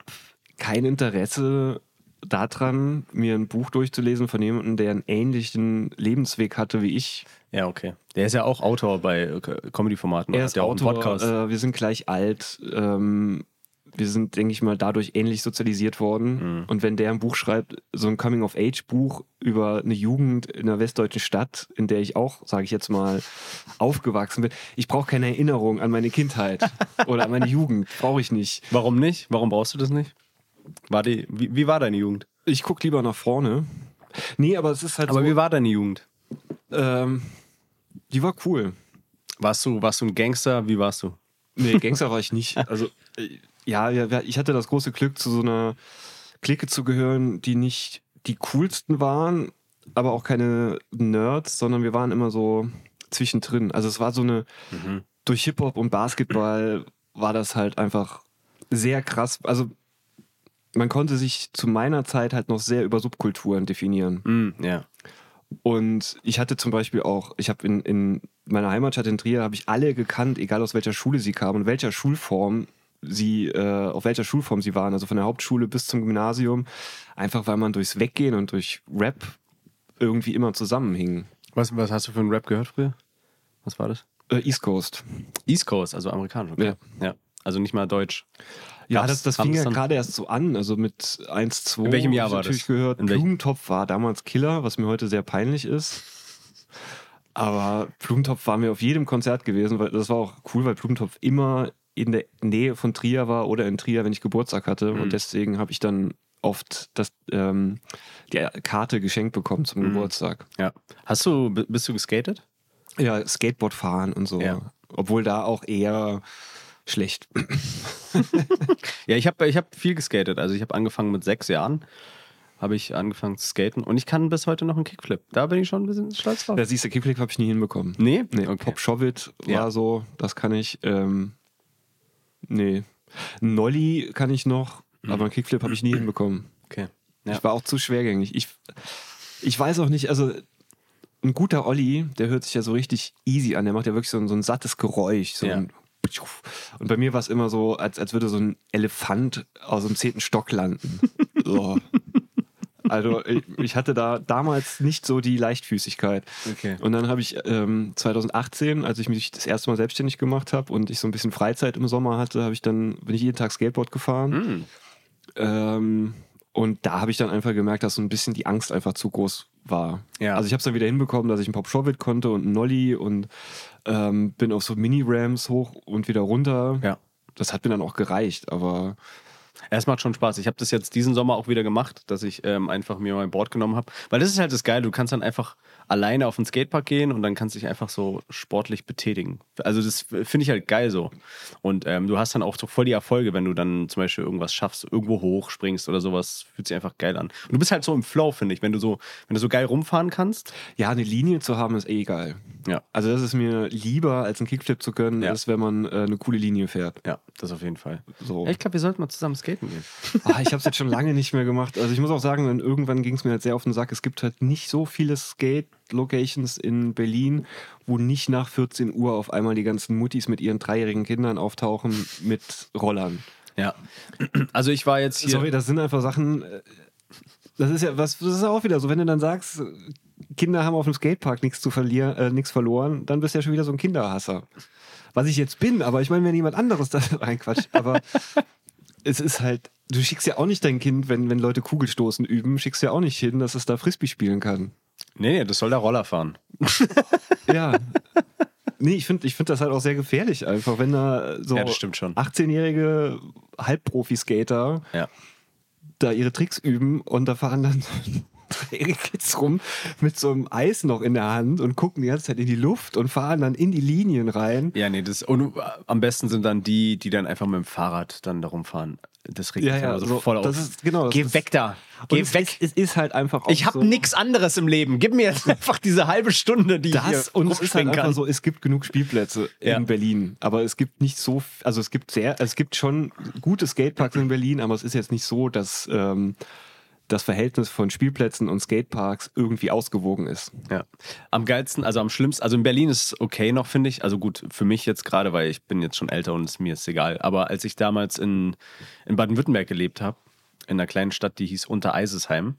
kein Interesse daran, mir ein Buch durchzulesen von jemandem, der einen ähnlichen Lebensweg hatte wie ich. Ja, okay. Der ist ja auch Autor bei äh, Comedy-Formaten. Er ist ja auch Autor, einen Podcast. Äh, wir sind gleich alt. Ähm, wir sind, denke ich mal, dadurch ähnlich sozialisiert worden. Mhm. Und wenn der ein Buch schreibt, so ein Coming-of-Age-Buch über eine Jugend in einer westdeutschen Stadt, in der ich auch, sage ich jetzt mal, aufgewachsen bin, ich brauche keine Erinnerung an meine Kindheit oder an meine Jugend. Brauche ich nicht. Warum nicht? Warum brauchst du das nicht? War die, wie, wie war deine Jugend? Ich gucke lieber nach vorne. Nee, aber es ist halt Aber so, wie war deine Jugend? ähm, die war cool. Warst du, warst du ein Gangster? Wie warst du? Nee, Gangster war ich nicht. Also, äh, ja, ich hatte das große Glück, zu so einer Clique zu gehören, die nicht die coolsten waren, aber auch keine Nerds, sondern wir waren immer so zwischendrin. Also es war so eine, durch Hip-Hop und Basketball war das halt einfach sehr krass. Also man konnte sich zu meiner Zeit halt noch sehr über Subkulturen definieren. Mm, ja. Und ich hatte zum Beispiel auch, ich habe in, in meiner Heimatstadt in Trier, habe ich alle gekannt, egal aus welcher Schule sie kamen und welcher Schulform sie, äh, auf welcher Schulform sie waren, also von der Hauptschule bis zum Gymnasium, einfach weil man durchs Weggehen und durch Rap irgendwie immer zusammenhing. Was, was hast du für einen Rap gehört früher? Was war das? Äh, East Coast. East Coast, also amerikanisch. Okay. Ja. ja. Also nicht mal Deutsch. Ja, Gab's- das, das fing ja gerade erst so an, also mit 1, 2. In welchem Jahr war natürlich das? gehört. In? Blumentopf war damals Killer, was mir heute sehr peinlich ist. Aber Blumentopf war mir auf jedem Konzert gewesen, weil das war auch cool, weil Blumentopf immer in der Nähe von Trier war oder in Trier, wenn ich Geburtstag hatte. Mhm. Und deswegen habe ich dann oft das, ähm, die Karte geschenkt bekommen Mhm. zum Geburtstag. Ja. Hast du, bist du geskatet? Ja, Skateboard fahren und so. Ja. Obwohl da auch eher schlecht. Ja, ich habe ich hab viel geskatet. Also ich habe angefangen mit sechs Jahren, habe ich angefangen zu skaten und ich kann bis heute noch einen Kickflip. Da bin ich schon ein bisschen stolz drauf. Da siehst du, Kickflip habe ich nie hinbekommen. Nee? Nee, Okay. Pop Shovit war Ja. so, das kann ich. Ähm, nee. Nolly kann ich noch, Mhm. aber einen Kickflip habe ich nie hinbekommen. Okay. Ja. Ich war auch zu schwergängig. Ich, ich weiß auch nicht, also ein guter Olli, der hört sich ja so richtig easy an. Der macht ja wirklich so ein, so ein sattes Geräusch. So Ja. ein und bei mir war es immer so, als, als würde so ein Elefant aus dem zehnten Stock landen. so. Also ich, ich hatte da damals nicht so die Leichtfüßigkeit. Okay. Und dann habe ich ähm, 2018, als ich mich das erste Mal selbstständig gemacht habe und ich so ein bisschen Freizeit im Sommer hatte, habe ich dann bin ich jeden Tag Skateboard gefahren. Hm. Ähm, und da habe ich dann einfach gemerkt, dass so ein bisschen die Angst einfach zu groß war. Ja. Also ich habe es dann wieder hinbekommen, dass ich einen Pop Shovit konnte und einen Nolly und ähm, bin auf so Mini-Rams hoch und wieder runter. Ja. Das hat mir dann auch gereicht, aber Es macht schon Spaß. Ich habe das jetzt diesen Sommer auch wieder gemacht, dass ich ähm, einfach mir mein Board genommen habe. Weil das ist halt das Geile. Du kannst dann einfach alleine auf den Skatepark gehen und dann kannst dich einfach so sportlich betätigen. Also das finde ich halt geil so. Und ähm, du hast dann auch so voll die Erfolge, wenn du dann zum Beispiel irgendwas schaffst, irgendwo hochspringst oder sowas. Fühlt sich einfach geil an. Und du bist halt so im Flow, finde ich. Wenn du so, wenn du so geil rumfahren kannst. ja, eine Linie zu haben ist eh geil. Ja. Also das ist mir lieber, als einen Kickflip zu können, Ja. ist, wenn man äh, eine coole Linie fährt. Ja, das auf jeden Fall. So. Ich glaube, wir sollten mal zusammen skaten gehen. Ah, ich habe es jetzt schon lange nicht mehr gemacht. Also ich muss auch sagen, irgendwann ging es mir halt sehr auf den Sack. Es gibt halt nicht so viele Skate-Locations in Berlin, wo nicht nach 14 Uhr auf einmal die ganzen Muttis mit ihren dreijährigen Kindern auftauchen mit Rollern. Ja. Also ich war jetzt hier. Sorry, das sind einfach Sachen. äh, Das ist ja was, das ist auch wieder so, wenn du dann sagst, Kinder haben auf dem Skatepark nichts zu verlieren, äh, nichts verloren, dann bist du ja schon wieder so ein Kinderhasser. Was ich jetzt bin, aber ich meine, wenn jemand anderes da reinquatscht, aber es ist halt, du schickst ja auch nicht dein Kind, wenn, wenn Leute Kugelstoßen üben, schickst ja auch nicht hin, dass es da Frisbee spielen kann. Nee, nee, das soll der Roller fahren. Ja. Nee, ich finde ich find das halt auch sehr gefährlich einfach, wenn da so Ja, das stimmt schon. 18-jährige Halbprofi-Skater Ja. da ihre Tricks üben und da fahren dann dreijährige Kids rum mit so einem Eis noch in der Hand und gucken die ganze Zeit in die Luft und fahren dann in die Linien rein. Ja, nee, das und am besten sind dann die, die dann einfach mit dem Fahrrad dann darum fahren. Das regt Ja, ja, immer so voll auf. das ist- genau, das Geh weg da. Geh es weg. Ist, es ist halt einfach ich habe so, nichts anderes im Leben. Gib mir jetzt einfach diese halbe Stunde, die ich hier das und es ist halt einfach so, es gibt genug Spielplätze Ja. in Berlin, aber es gibt nicht so, also es gibt sehr, es gibt schon gute Skateparks in Berlin, aber es ist jetzt nicht so, dass ähm, das Verhältnis von Spielplätzen und Skateparks irgendwie ausgewogen ist. Ja. Am geilsten, also am schlimmsten, also in Berlin ist okay noch, finde ich. Also gut, für mich jetzt gerade, weil ich bin jetzt schon älter und es, mir ist egal. Aber als ich damals in, in Baden-Württemberg gelebt habe, in einer kleinen Stadt, die hieß Untereisesheim.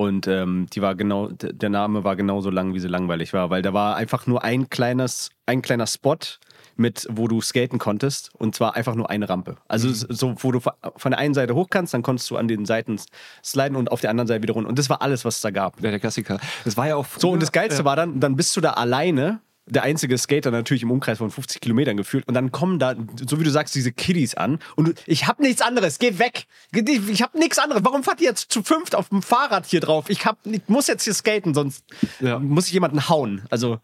Und ähm, die war genau, der Name war genauso lang, wie sie langweilig war, weil da war einfach nur ein kleines, ein kleiner Spot mit, wo du skaten konntest, und zwar einfach nur eine Rampe. Also es- so, wo du von der einen Seite hoch kannst, dann konntest du an den Seiten sliden und auf der anderen Seite wieder runter. Und das war alles, was es da gab. Ja, der Klassiker. Das war ja auch So, und das früher- Geilste ja. war dann, dann bist du da alleine, der einzige Skater natürlich im Umkreis von 50 Kilometern gefühlt. Und dann kommen da, so wie du sagst, diese Kiddies an. Und ich hab nichts anderes, geh weg. Ich hab nichts anderes. Warum fahrt ihr jetzt zu fünft auf dem Fahrrad hier drauf? Ich, hab, ich muss jetzt hier skaten, sonst Ja. muss ich jemanden hauen. Also,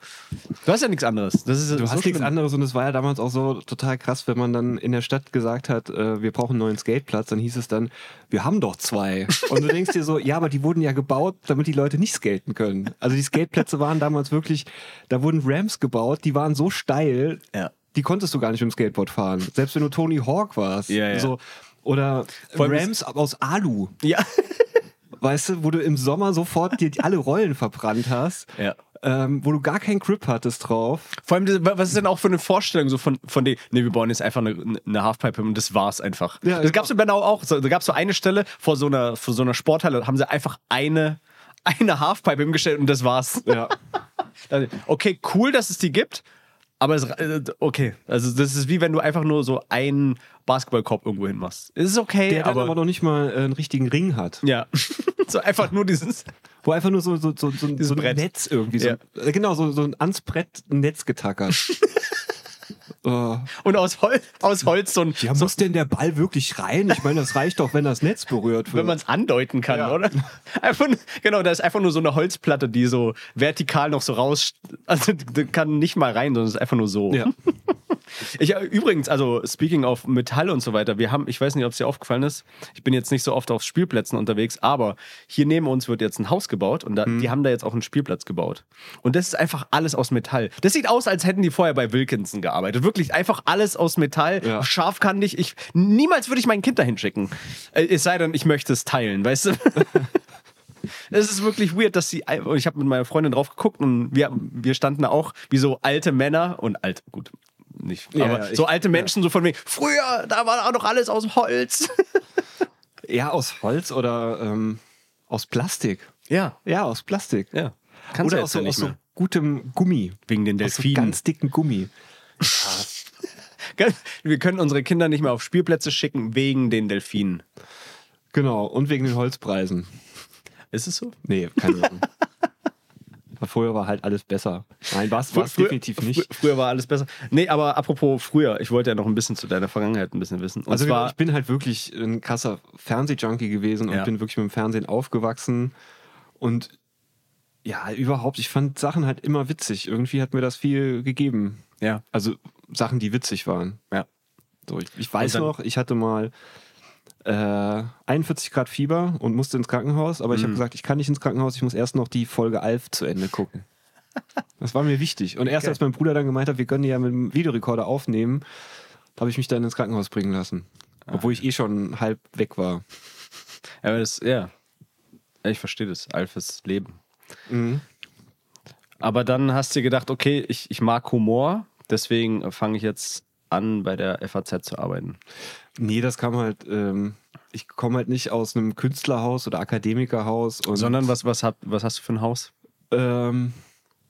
du hast ja nichts anderes. Das ist Du so hast nichts anderes und es war ja damals auch so total krass, wenn man dann in der Stadt gesagt hat, äh, wir brauchen einen neuen Skateplatz, dann hieß es dann, wir haben doch zwei. Und du denkst dir so, ja, aber die wurden ja gebaut, damit die Leute nicht skaten können. Also die Skateplätze waren damals wirklich, da wurden Ramps gebaut, die waren so steil, Ja. die konntest du gar nicht mit dem Skateboard fahren. Selbst wenn du Tony Hawk warst. Ja, ja. So, oder Ramps aus Alu. Ja. Weißt du, wo du im Sommer sofort dir alle Rollen verbrannt hast, Ja. ähm, wo du gar keinen Grip hattest drauf. Vor allem, was ist denn auch für eine Vorstellung so von, von denen? Nee, wir bauen jetzt einfach eine, eine Halfpipe und das war's einfach. Ja, das gab's in Bernau auch. So, da gab's so eine Stelle vor so einer, vor so einer Sporthalle, da haben sie einfach eine, eine Halfpipe hingestellt und das war's. Ja. Okay, cool, dass es die gibt, Aber es, äh, okay, also das ist wie wenn du einfach nur so einen Basketballkorb irgendwo hin machst. Es ist okay, Der aber, aber noch nicht mal äh, einen richtigen Ring hat. ja, so einfach nur dieses. Wo einfach nur so, so, so, so, so ein Brett. Netz irgendwie. So, Ja. äh, Genau, so, so ein ans Brett Netz getackert. oh. Und aus, Hol aus Holz so ein, Ja, so, muss denn der Ball wirklich rein? Ich meine, das reicht doch, wenn das Netz berührt wird. wenn man es andeuten kann, Ja. oder? Einfach, genau, da ist einfach nur so eine Holzplatte, die so vertikal noch so raus, also kann nicht mal rein, sondern es ist einfach nur so. ja. Ich, äh, übrigens, also speaking of Metall und so weiter, wir haben, ich weiß nicht, ob es dir aufgefallen ist, ich bin jetzt nicht so oft auf Spielplätzen unterwegs, aber hier neben uns wird jetzt ein Haus gebaut und da, die haben da jetzt auch einen Spielplatz gebaut. Und das ist einfach alles aus Metall. Das sieht aus, als hätten die vorher bei Wilkinson gearbeitet. Wirklich einfach alles aus Metall, Ja. scharfkantig. Ich, niemals würde ich mein Kind dahin schicken. Äh, Es sei denn, ich möchte es teilen, weißt du? Es ist wirklich weird, dass sie. Ich habe mit meiner Freundin drauf geguckt und wir, wir standen da auch wie so alte Männer und alt, gut, nicht, Ja, aber ja, ich- so alte Menschen, so von wegen, früher, da war auch noch alles aus Holz. Eher aus Holz oder ähm, aus Plastik. Ja, Ja, aus Plastik. ja. Kannst oder du aus so, aus so gutem Gummi. Wegen den Aus so Delfinen. ganz dicken Gummi. Wir können unsere Kinder nicht mehr auf Spielplätze schicken wegen den Delfinen. Genau, und wegen den Holzpreisen. Ist es so? Nee, keine Ahnung. Vorher war halt alles besser. Nein, war es definitiv nicht. frü- Früher war alles besser. Nee, aber apropos früher, ich wollte ja noch ein bisschen zu deiner Vergangenheit ein bisschen wissen. Und Also zwar, ich bin halt wirklich ein krasser Fernsehjunkie gewesen und Ja. bin wirklich mit dem Fernsehen aufgewachsen. Und ja, überhaupt, ich fand Sachen halt immer witzig. Irgendwie hat mir das viel gegeben. ja, Also Sachen, die witzig waren. ja. So, ich, ich weiß dann- noch, ich hatte mal äh, 41 Grad Fieber und musste ins Krankenhaus, aber ich Mhm. habe gesagt, ich kann nicht ins Krankenhaus, ich muss erst noch die Folge Alf zu Ende gucken. Das war mir wichtig. Und erst Okay. als mein Bruder dann gemeint hat, wir können die ja mit dem Videorekorder aufnehmen, habe ich mich dann ins Krankenhaus bringen lassen. Ah, Obwohl ich eh schon halb weg war. Ja, aber das, ja. Ich verstehe das. Alfes Leben. Mhm. Aber dann hast du gedacht, okay, ich, ich mag Humor, deswegen fange ich jetzt an, bei der FAZ zu arbeiten. Nee, das kam halt, ähm, ich komme halt nicht aus einem Künstlerhaus oder Akademikerhaus. Sondern was, was, hat, was hast du für ein Haus? Ähm,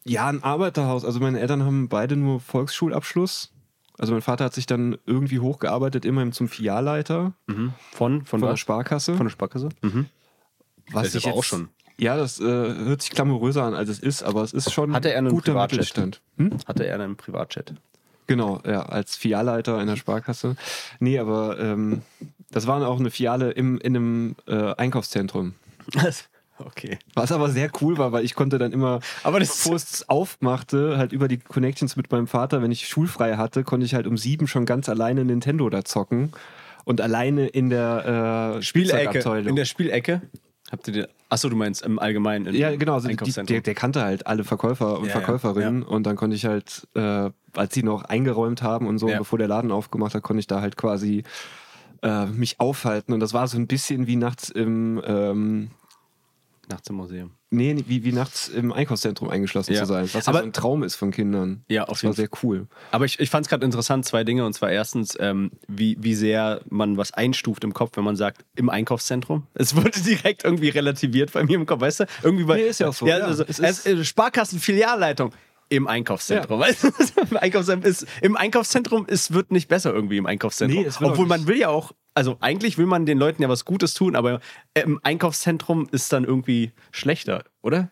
ja, ein Arbeiterhaus. Also meine Eltern haben beide nur Volksschulabschluss. Also mein Vater hat sich dann irgendwie hochgearbeitet, immerhin zum Filialleiter Von? Von, von der? Sparkasse. Von der Sparkasse? Mhm. was Das ist ich aber auch schon. Ja, das äh, hört sich glamouröser an, als es ist, aber es ist schon Hatte er einen guter Privatjet? Mittelstand. Hm? Hatte er einen Privatjet? Genau, ja, als Filialleiter in der Sparkasse. Nee, aber ähm, das war auch eine Filiale im, in einem äh, Einkaufszentrum. okay. Was aber sehr cool war, weil ich konnte dann immer, Aber das es aufmachte, halt über die Connections mit meinem Vater, wenn ich schulfrei hatte, konnte ich halt um sieben schon ganz alleine Nintendo da zocken. Und alleine in der äh, Spielecke. In der Spielecke? Habt ihr den. Achso, du meinst im Allgemeinen. Im ja, genau. Also die, der, der kannte halt alle Verkäufer und Ja, ja, Verkäuferinnen. Und dann konnte ich halt, äh, als sie noch eingeräumt haben und so, Ja. bevor der Laden aufgemacht hat, konnte ich da halt quasi äh, mich aufhalten. Und das war so ein bisschen wie nachts im, ähm, Nachts im Museum. nee, wie, wie nachts im Einkaufszentrum eingeschlossen Ja. zu sein. Was ja Aber- so ein Traum ist von Kindern. Ja, auf das jeden war sehr cool. Aber ich, ich fand es gerade interessant, zwei Dinge. Und zwar erstens, ähm, wie, wie sehr man was einstuft im Kopf, wenn man sagt, im Einkaufszentrum. Es wurde direkt irgendwie relativiert bei mir im Kopf, weißt du? Irgendwie bei, Nee, ist ja auch so, Ja, ja. also, Es ist- ist, Sparkassenfilialleitung. Im Einkaufszentrum. Weißt du? Im, Einkaufszentrum ist, Im Einkaufszentrum ist, wird nicht besser irgendwie im Einkaufszentrum. Nee, Obwohl man will ja auch, also eigentlich will man den Leuten ja was Gutes tun, aber im Einkaufszentrum ist dann irgendwie schlechter, oder?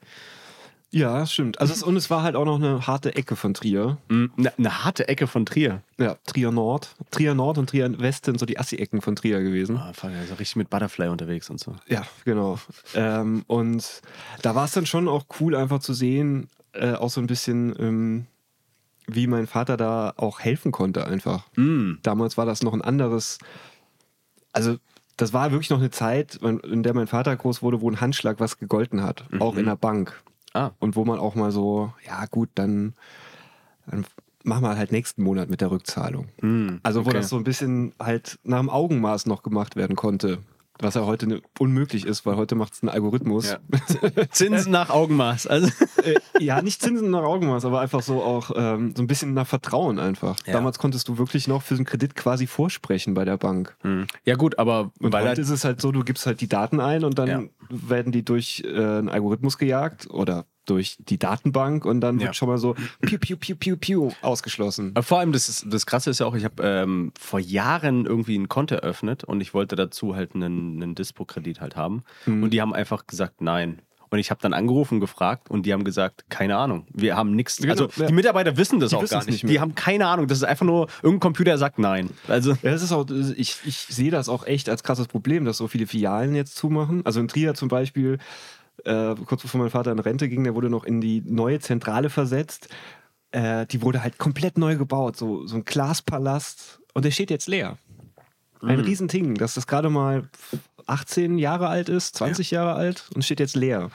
Ja, stimmt. Also es, und es war halt auch noch eine harte Ecke von Trier. Eine ne harte Ecke von Trier. Ja, Trier Nord. Trier Nord und Trier West sind so die Assi-Ecken von Trier gewesen. Ah, voll, also richtig mit Butterfly unterwegs und so. Ja, genau. Ähm, und da war es dann schon auch cool, einfach zu sehen, äh, auch so ein bisschen, ähm, wie mein Vater da auch helfen konnte, einfach. Mm. Damals war das noch ein anderes. Also, das war wirklich noch eine Zeit, in der mein Vater groß wurde, wo ein Handschlag was gegolten hat, auch in der Bank. Ah. Und wo man auch mal so, ja, gut, dann, dann machen wir halt nächsten Monat mit der Rückzahlung. also, wo okay. das so ein bisschen halt nach dem Augenmaß noch gemacht werden konnte. Was ja heute ne, unmöglich ist, weil heute macht es ein Algorithmus. Ja. Zinsen nach Augenmaß. Also, Äh, ja, nicht Zinsen nach Augenmaß, aber einfach so auch ähm, so ein bisschen nach Vertrauen einfach. Ja. Damals konntest du wirklich noch für so einen Kredit quasi vorsprechen bei der Bank. ja, gut, aber Und weil heute ist es halt so, du gibst halt die Daten ein und dann Ja. werden die durch äh, einen Algorithmus gejagt oder durch die Datenbank und dann Ja. wird schon mal so piu, piu, piu, piu, piu ausgeschlossen. Aber Vor allem, das, ist, das Krasse ist ja auch, ich habe ähm, vor Jahren irgendwie ein Konto eröffnet und ich wollte dazu halt einen, einen Dispo-Kredit halt haben. Und die haben einfach gesagt, nein. Und ich habe dann angerufen und gefragt und die haben gesagt, keine Ahnung, wir haben nichts. Genau, also ja. die Mitarbeiter wissen das Die auch wissen gar nicht. nicht mehr. die haben keine Ahnung. Das ist einfach nur, irgendein Computer sagt nein. Also Ja, das ist auch, ich, ich sehe das auch echt als krasses Problem, dass so viele Filialen jetzt zumachen. Also in Trier zum Beispiel, äh, kurz bevor mein Vater in Rente ging, der wurde noch in die neue Zentrale versetzt. Äh, die wurde halt komplett neu gebaut, so, so ein Glaspalast. Und der steht jetzt leer. Ein Mhm. Riesending, dass das gerade mal 18 Jahre alt ist, 20 Jahre alt und steht jetzt leer.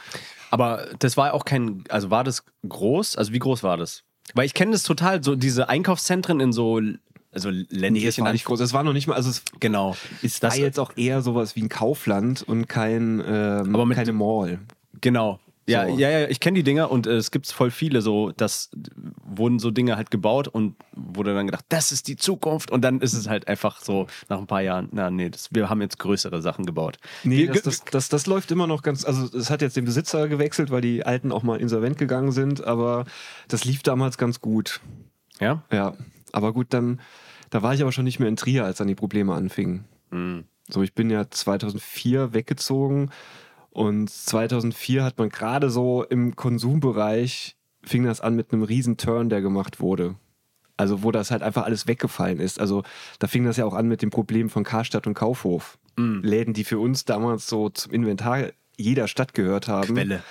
Aber das war auch kein, also war das groß? Also wie groß war das? Weil ich kenne das total, so diese Einkaufszentren in so, also ländlichen Nee, es war nicht groß. Es war noch nicht mal, also es Genau. ist das war jetzt auch eher sowas wie ein Kaufland und kein, ähm, Aber mit- keine Mall. Genau. Ja, So. ja, ja, ich kenne die Dinger und äh, es gibt voll viele so, das wurden so Dinge halt gebaut und wurde dann gedacht, das ist die Zukunft und dann ist es halt einfach so nach ein paar Jahren, na nee, das, wir haben jetzt größere Sachen gebaut. Nee, Wir- das, das, das, das läuft immer noch ganz, also es hat jetzt den Besitzer gewechselt, weil die Alten auch mal insolvent gegangen sind, aber das lief damals ganz gut. ja? Ja, aber gut, dann, da war ich aber schon nicht mehr in Trier, als dann die Probleme anfingen. Mhm. So, ich bin ja 2004 weggezogen und 2004 hat man gerade so im Konsumbereich, fing das an mit einem riesen Turn, der gemacht wurde. Also wo das halt einfach alles weggefallen ist. Also da fing das ja auch an mit dem Problem von Karstadt und Kaufhof. Mhm. Läden, die für uns damals so zum Inventar jeder Stadt gehört haben. Quelle.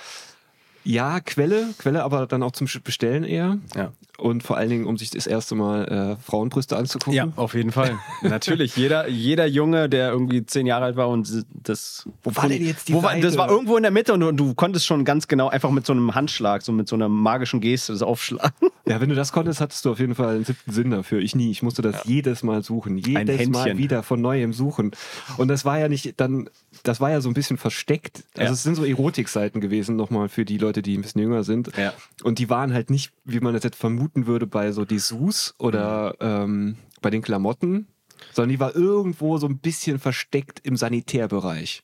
Ja, Quelle, Quelle, aber dann auch zum Bestellen eher. Ja. Und vor allen Dingen, um sich das erste Mal äh, Frauenbrüste anzugucken. Ja, auf jeden Fall. Natürlich, jeder, jeder Junge, der irgendwie zehn Jahre alt war und das. Wo war denn jetzt die wo war, Das war irgendwo in der Mitte und du, du konntest schon ganz genau einfach mit so einem Handschlag, so mit so einer magischen Geste das aufschlagen. Ja, wenn du das konntest, hattest du auf jeden Fall einen siebten Sinn dafür. Ich nie. Ich musste das jedes Mal suchen. Jedes Mal wieder von neuem suchen. Und das war ja nicht dann, das war ja so ein bisschen versteckt. Also Ja. es sind so Erotikseiten gewesen, nochmal für die Leute, die ein bisschen jünger sind. Ja. Und die waren halt nicht, wie man das jetzt vermuten würde, bei so Dessous oder ähm, bei den Klamotten, sondern die war irgendwo so ein bisschen versteckt im Sanitärbereich.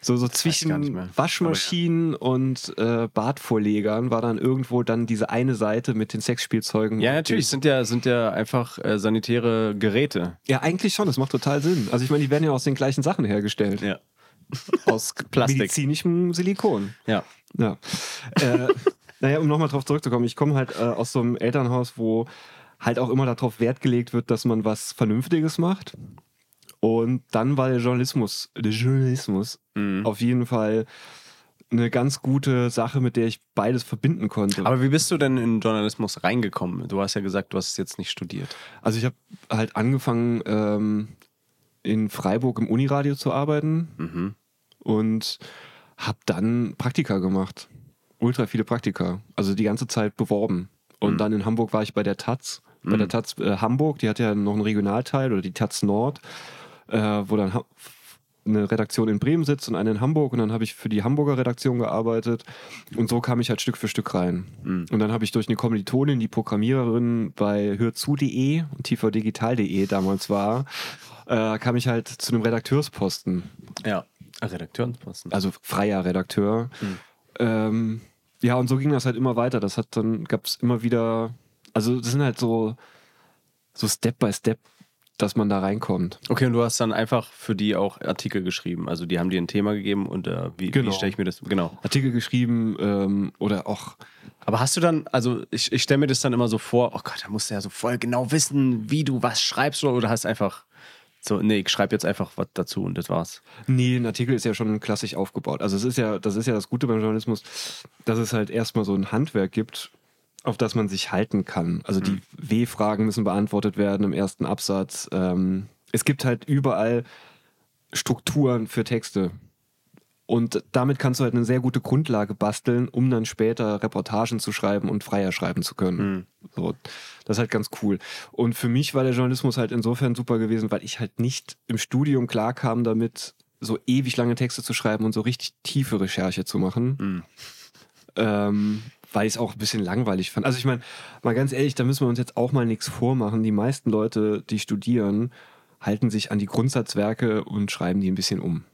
So, so mehr. zwischen Waschmaschinen und äh, Badvorlegern war dann irgendwo dann diese eine Seite mit den Sexspielzeugen. Ja, natürlich, sind ja, sind ja einfach äh, sanitäre Geräte. Ja, eigentlich schon, das macht total Sinn. Also ich meine, die werden ja aus den gleichen Sachen hergestellt. Ja. Aus Plastik. medizinischem Silikon. Ja. Ja. äh, naja, um nochmal drauf zurückzukommen, ich komme halt äh, aus so einem Elternhaus, wo halt auch immer darauf Wert gelegt wird, dass man was Vernünftiges macht. Und dann war der Journalismus, der Journalismus Mhm. auf jeden Fall eine ganz gute Sache, mit der ich beides verbinden konnte. Aber wie bist du denn in Journalismus reingekommen? Du hast ja gesagt, du hast es jetzt nicht studiert. also ich habe halt angefangen, ähm, in Freiburg im Uniradio zu arbeiten Mhm. und habe dann Praktika gemacht. Ultra viele Praktika. Also die ganze Zeit beworben. Und Mhm. dann in Hamburg war ich bei der Taz. Bei der Taz äh, Hamburg, die hat ja noch einen Regionalteil oder die Taz Nord, äh, wo dann ha eine Redaktion in Bremen sitzt und eine in Hamburg. Und dann habe ich für die Hamburger Redaktion gearbeitet. Und so kam ich halt Stück für Stück rein. Mhm. Und dann habe ich durch eine Kommilitonin, die Programmiererin bei hörzu.de und tvdigital.de damals war, äh, kam ich halt zu einem Redakteursposten Ja. Redakteursposten. also freier Redakteur. Ähm, ja, und so ging das halt immer weiter. Das hat dann, gab es immer wieder, also das sind halt so, so Step by Step, dass man da reinkommt. Okay, und du hast dann einfach für die auch Artikel geschrieben. Also die haben dir ein Thema gegeben und äh, wie, Genau. wie stelle ich mir das? Genau. Artikel geschrieben ähm, oder auch, Aber hast du dann, also ich, ich stelle mir das dann immer so vor, oh Gott, da musst du ja so voll genau wissen, wie du was schreibst oder, oder hast einfach so, nee, ich schreibe jetzt einfach was dazu und das war's. nee, ein Artikel ist ja schon klassisch aufgebaut. Also es ist ja, das ist ja das Gute beim Journalismus, dass es halt erstmal so ein Handwerk gibt, auf das man sich halten kann. Also die W-Fragen müssen beantwortet werden im ersten Absatz. Ähm, es gibt halt überall Strukturen für Texte. Und damit kannst du halt eine sehr gute Grundlage basteln, um dann später Reportagen zu schreiben und freier schreiben zu können. So, das ist halt ganz cool. Und für mich war der Journalismus halt insofern super gewesen, weil ich halt nicht im Studium klarkam damit, so ewig lange Texte zu schreiben und so richtig tiefe Recherche zu machen. Ähm, weil ich es auch ein bisschen langweilig fand. Also ich meine, mal ganz ehrlich, da müssen wir uns jetzt auch mal nichts vormachen. Die meisten Leute, die studieren, halten sich an die Grundsatzwerke und schreiben die ein bisschen um.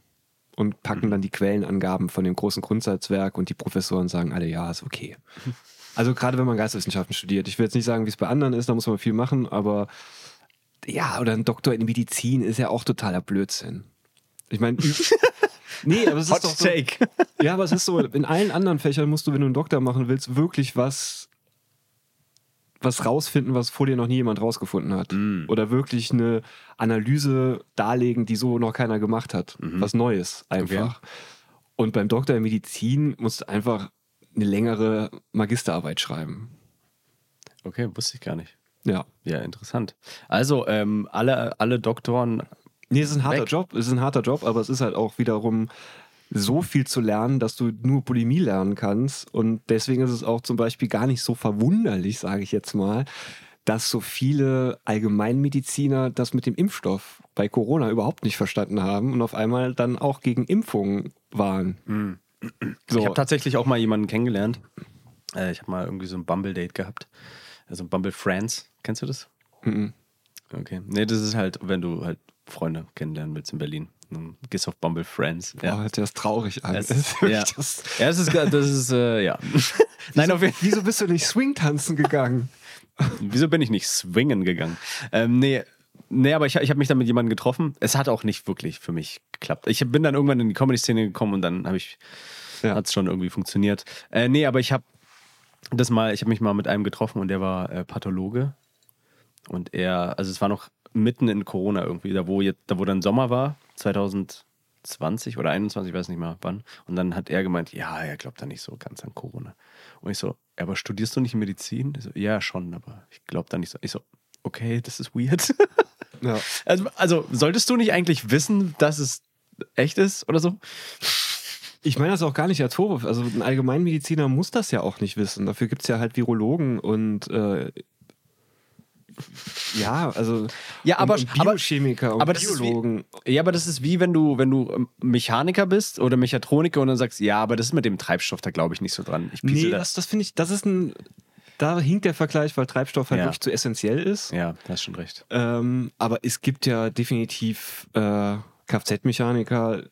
Und packen dann die Quellenangaben von dem großen Grundsatzwerk und die Professoren sagen alle, ja, ist okay. Also gerade wenn man Geisteswissenschaften studiert. Ich will jetzt nicht sagen, wie es bei anderen ist, da muss man viel machen, aber ja, oder ein Doktor in Medizin ist ja auch totaler Blödsinn. Ich meine, nee, aber es ist Hot doch so, Take. ja, aber es ist so, in allen anderen Fächern musst du, wenn du einen Doktor machen willst, wirklich was, was rausfinden, was vor dir noch nie jemand rausgefunden hat. Mm. Oder wirklich eine Analyse darlegen, die so noch keiner gemacht hat. Mhm. Was Neues einfach. Und beim Doktor in Medizin musst du einfach eine längere Magisterarbeit schreiben. Okay, wusste ich gar nicht. Ja. Ja, interessant. Also, ähm, alle, alle Doktoren. Nee, es ist ein harter Weg. Job, es ist ein harter Job, aber es ist halt auch wiederum so viel zu lernen, dass du nur Bulimie lernen kannst. Und deswegen ist es auch zum Beispiel gar nicht so verwunderlich, sage ich jetzt mal, dass so viele Allgemeinmediziner das mit dem Impfstoff bei Corona überhaupt nicht verstanden haben und auf einmal dann auch gegen Impfungen waren. So. Ich habe tatsächlich auch mal jemanden kennengelernt. Äh, ich habe mal irgendwie so ein Bumble-Date gehabt. Also Bumble Friends. Kennst du das? Mhm. Okay. Nee, das ist halt, wenn du halt Freunde kennenlernen willst in Berlin. Gehst auf Bumble Friends. Boah, hört sich das traurig an. Es- ist ja. das- Ja, das ist, das ist äh, ja. Nein, auf jeden Wieso bist du nicht Swing tanzen gegangen? Wieso bin ich nicht swingen gegangen? Ähm, nee, nee, aber ich, ich habe mich dann mit jemandem getroffen. Es hat auch nicht wirklich für mich geklappt. Ich bin dann irgendwann in die Comedy-Szene gekommen und dann habe ich, Ja. hat es schon irgendwie funktioniert. Äh, nee, aber ich habe das mal, ich habe mich mal mit einem getroffen und der war äh, Pathologe. Und er, also es war noch mitten in Corona irgendwie, da wo jetzt, da wo dann Sommer war, 2020 oder 21, ich weiß nicht mehr wann. Und dann hat er gemeint, ja, er glaubt da nicht so ganz an Corona. Und ich so, aber studierst du nicht Medizin? So, ja, schon, aber ich glaube da nicht so. Ich so, okay, das ist weird. Ja. also, also, solltest du nicht eigentlich wissen, dass es echt ist oder so? Ich meine das auch gar nicht als Vorwurf. Also ein Allgemeinmediziner muss das ja auch nicht wissen. Dafür gibt es ja halt Virologen und äh, ja, also Ja, aber- aber- Biochemiker und aber das ist wie- Biologen. Ja, aber das ist wie wenn du, wenn du ähm, Mechaniker bist oder Mechatroniker und dann sagst, ja, aber das ist mit dem Treibstoff, da glaube ich nicht so dran. Ich nee, da- das, das finde ich, das ist ein, da hinkt der Vergleich, weil Treibstoff halt Ja. wirklich zu essentiell ist. Ja, da hast schon recht. Ähm, aber es gibt ja definitiv äh, Kfz-Mechaniker,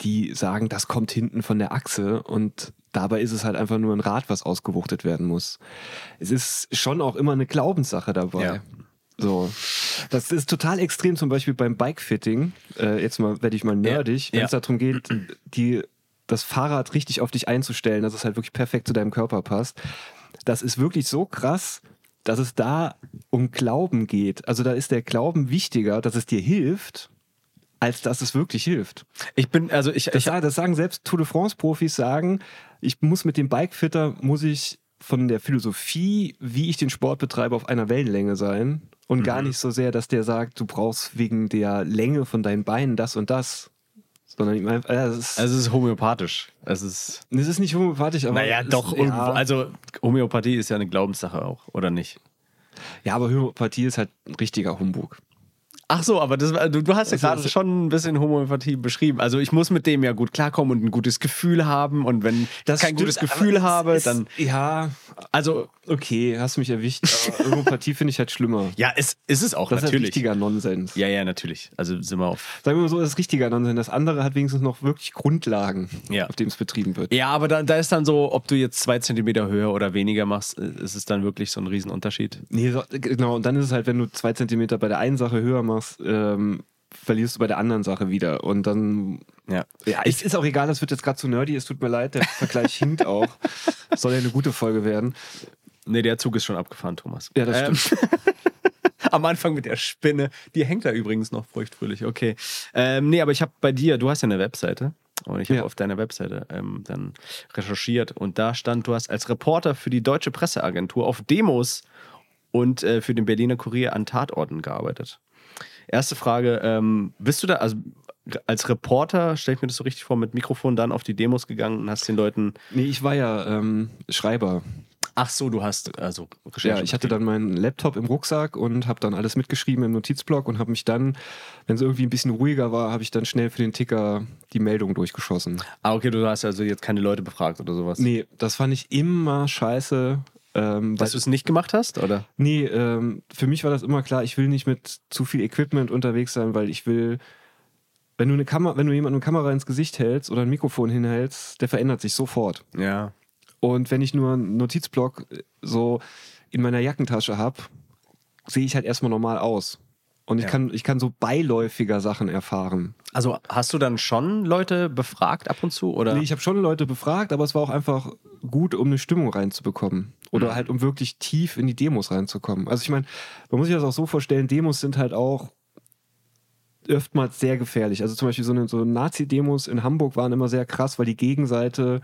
die sagen, das kommt hinten von der Achse und dabei ist es halt einfach nur ein Rad, was ausgewuchtet werden muss. Es ist schon auch immer eine Glaubenssache dabei. Ja. So. Das ist total extrem, zum Beispiel beim Bikefitting. Äh, jetzt mal werde ich mal nerdig, wenn Ja. es darum geht, die, das Fahrrad richtig auf dich einzustellen, dass es halt wirklich perfekt zu deinem Körper passt. Das ist wirklich so krass, dass es da um Glauben geht. Also da ist der Glauben wichtiger, dass es dir hilft, als dass es wirklich hilft. Ich bin, also ich, Das, ich das sagen selbst Tour de France-Profis sagen, ich muss mit dem Bikefitter, muss ich von der Philosophie, wie ich den Sport betreibe, auf einer Wellenlänge sein. Und Mhm. gar nicht so sehr, dass der sagt, du brauchst wegen der Länge von deinen Beinen das und das. Sondern ich meine, äh, es ist, also es ist homöopathisch. Es ist, es ist nicht homöopathisch, aber. naja, doch, irgendwo. Ja, also Homöopathie ist ja eine Glaubenssache auch, oder nicht? ja, aber Homöopathie ist halt ein richtiger Humbug. Ach so, aber das, du, du hast ja Also, gerade schon ein bisschen Homöopathie beschrieben. Also ich muss mit dem ja gut klarkommen und ein gutes Gefühl haben. Und wenn ich kein stimmt, gutes Gefühl habe, ist- dann. Ja, Also, okay, hast mich erwischt. Aber Homöopathie finde ich halt schlimmer. ja, es ist es auch Das ist halt natürlich. richtiger Nonsens. ja, ja, natürlich. Also sind wir auf. Sagen wir mal so, das ist richtiger Nonsens. Das andere hat wenigstens noch wirklich Grundlagen, Ja. auf dem es betrieben wird. Ja, aber da, da ist dann so, ob du jetzt zwei Zentimeter höher oder weniger machst, äh, ist es dann wirklich so ein Riesenunterschied. Nee, so, genau. Und dann ist es halt, wenn du zwei Zentimeter bei der einen Sache höher machst, ähm, verlierst du bei der anderen Sache wieder. Und dann, Ja. ja, es ist auch egal, das wird jetzt gerade zu nerdy, es tut mir leid, der Vergleich hinkt auch. Soll ja eine gute Folge werden. Nee, der Zug ist schon abgefahren, Thomas. Ja, das Ähm, Am Anfang mit der Spinne. Die hängt da übrigens noch feuchtfröhlich. Okay. Ähm, nee, aber ich habe bei dir, du hast ja eine Webseite. Und ich habe Ja. auf deiner Webseite ähm, dann recherchiert. Und da stand, du hast als Reporter für die Deutsche Presseagentur auf Demos und äh, für den Berliner Kurier an Tatorten gearbeitet. Erste Frage, ähm, bist du da, also als Reporter, stelle ich mir das so richtig vor, mit Mikrofon dann auf die Demos gegangen und hast den Leuten, Nee, ich war ja ähm, Schreiber. Ach so, du hast, also Recherche Ja, ich hatte dann meinen Laptop im Rucksack und habe dann alles mitgeschrieben im Notizblock und habe mich dann, wenn es irgendwie ein bisschen ruhiger war, habe ich dann schnell für den Ticker die Meldung durchgeschossen. Ah, okay, du hast also jetzt keine Leute befragt oder sowas. Nee, das fand ich immer scheiße. Ähm, Dass du es nicht gemacht hast, oder? Nee, ähm, für mich war das immer klar, ich will nicht mit zu viel Equipment unterwegs sein, weil ich will wenn du eine Kamera, wenn du jemandem eine Kamera ins Gesicht hältst oder ein Mikrofon hinhältst, der verändert sich sofort. Ja. Und wenn ich nur einen Notizblock äh, so in meiner Jackentasche habe, sehe ich halt erstmal normal aus. Und ich, Ja. kann, ich kann so beiläufiger Sachen erfahren. Also hast du dann schon Leute befragt ab und zu? Oder? Nee, ich habe schon Leute befragt, aber es war auch einfach gut, um eine Stimmung reinzubekommen. Oder Mhm. halt, um wirklich tief in die Demos reinzukommen. Also ich meine, man muss sich das auch so vorstellen, Demos sind halt auch oftmals sehr gefährlich. Also zum Beispiel so, eine, so Nazi-Demos in Hamburg waren immer sehr krass, weil die Gegenseite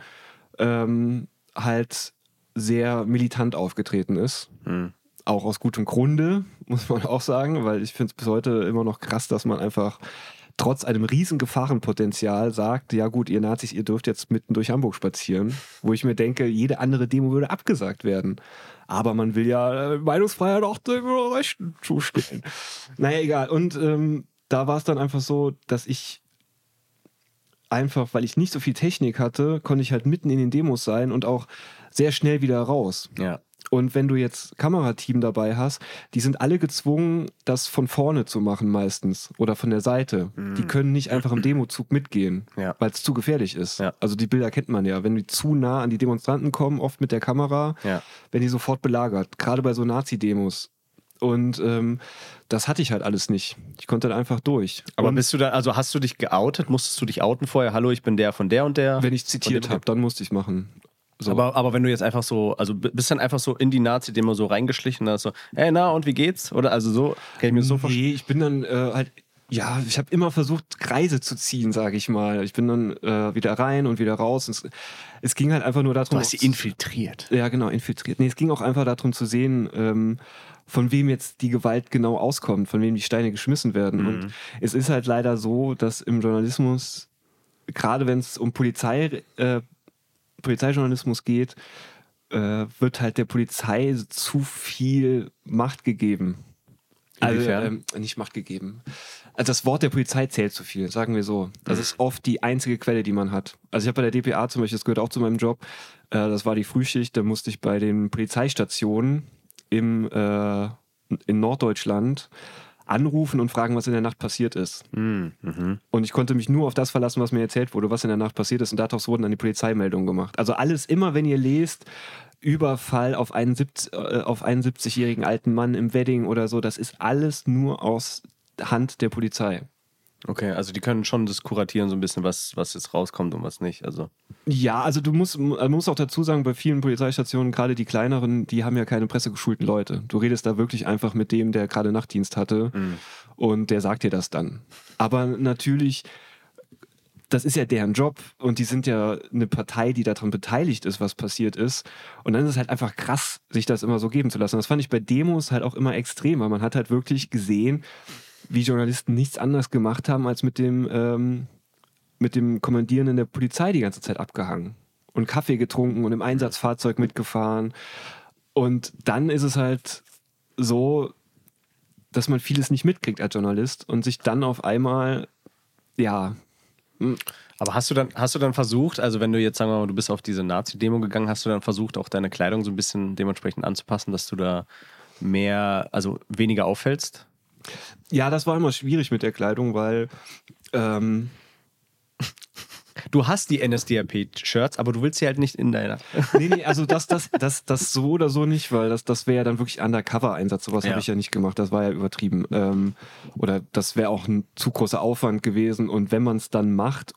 ähm, halt sehr militant aufgetreten ist. Hm. Auch aus gutem Grunde, muss man auch sagen, weil ich finde es bis heute immer noch krass, dass man einfach trotz einem riesen Gefahrenpotenzial sagt, ja gut, ihr Nazis, ihr dürft jetzt mitten durch Hamburg spazieren, wo ich mir denke, jede andere Demo würde abgesagt werden. Aber man will ja äh, Meinungsfreiheit auch den Rechten zustehen. naja, egal. Und ähm, da war es dann einfach so, dass ich einfach, weil ich nicht so viel Technik hatte, konnte ich halt mitten in den Demos sein und auch sehr schnell wieder raus. Ja. Und wenn du jetzt Kamerateam dabei hast, die sind alle gezwungen, das von vorne zu machen meistens oder von der Seite. Die können nicht einfach im Demozug mitgehen, Ja. weil es zu gefährlich ist. Ja. Also die Bilder kennt man ja. Wenn die zu nah an die Demonstranten kommen, oft mit der Kamera, Ja. werden die sofort belagert. Gerade bei so Nazi-Demos. Und ähm, das hatte ich halt alles nicht. Ich konnte dann einfach durch. Aber und bist du da, also hast du dich geoutet? Musstest du dich outen vorher? Hallo, ich bin der von der und der? wenn ich zitiert Und- habe, dann musste ich machen. So. Aber, aber wenn du jetzt einfach so, also bist dann einfach so in die Nazi-Demo so reingeschlichen, da so, hey, na, und wie geht's? Oder also so, kann ich mir so vorstellen? Nee, ich bin dann äh, halt, ja, ich habe immer versucht, Kreise zu ziehen, sage ich mal. Ich bin dann äh, wieder rein und wieder raus. Es, es ging halt einfach nur darum. Du hast sie infiltriert. ja, genau, infiltriert. Nee, es ging auch einfach darum zu sehen, ähm, von wem jetzt die Gewalt genau auskommt, von wem die Steine geschmissen werden. Und es ist halt leider so, dass im Journalismus, gerade wenn es um Polizei, äh, Polizeijournalismus geht, äh, wird halt der Polizei zu viel Macht gegeben. Also, ähm, nicht Macht gegeben. Also das Wort der Polizei zählt zu viel, sagen wir so. Das ist oft die einzige Quelle, die man hat. Also ich habe bei der DPA zum Beispiel, das gehört auch zu meinem Job, äh, das war die Frühschicht, da musste ich bei den Polizeistationen im, äh, in Norddeutschland anrufen und fragen, was in der Nacht passiert ist. Mhm. Und ich konnte mich nur auf das verlassen, was mir erzählt wurde, was in der Nacht passiert ist. Und daraus wurden dann die Polizeimeldungen gemacht. Also alles immer, wenn ihr lest, Überfall auf einen, 70 äh, 70-jährigen alten Mann im Wedding oder so, das ist alles nur aus Hand der Polizei. Okay, also die können schon das kuratieren, so ein bisschen, was, was jetzt rauskommt und was nicht. Also. Ja, also du musst, man muss auch dazu sagen, bei vielen Polizeistationen, gerade die kleineren, die haben ja keine pressegeschulten Leute. Du redest da wirklich einfach mit dem, der gerade Nachtdienst hatte und der sagt dir das dann. Aber natürlich, das ist ja deren Job und die sind ja eine Partei, die daran beteiligt ist, was passiert ist. Und dann ist es halt einfach krass, sich das immer so geben zu lassen. Das fand ich bei Demos halt auch immer extrem, weil man hat halt wirklich gesehen, wie Journalisten nichts anderes gemacht haben, als mit dem, ähm, mit dem Kommandierenden der Polizei die ganze Zeit abgehangen und Kaffee getrunken und im Einsatzfahrzeug mitgefahren. Und dann ist es halt so, dass man vieles nicht mitkriegt als Journalist und sich dann auf einmal, ja, Aber hast du dann, hast du dann versucht, also wenn du jetzt sagen wir mal, du bist auf diese Nazi-Demo gegangen, hast du dann versucht, auch deine Kleidung so ein bisschen dementsprechend anzupassen, dass du da mehr, also weniger auffällst? Ja, das war immer schwierig mit der Kleidung, weil ähm, Du hast die NSDAP-Shirts, aber du willst sie halt nicht in deiner. nee, nee, also das, das, das, das so oder so nicht, weil das, das wäre ja dann wirklich Undercover-Einsatz. Sowas Ja. habe ich ja nicht gemacht. Das war ja übertrieben. Ähm, oder das wäre auch ein zu großer Aufwand gewesen. Und wenn man es dann macht,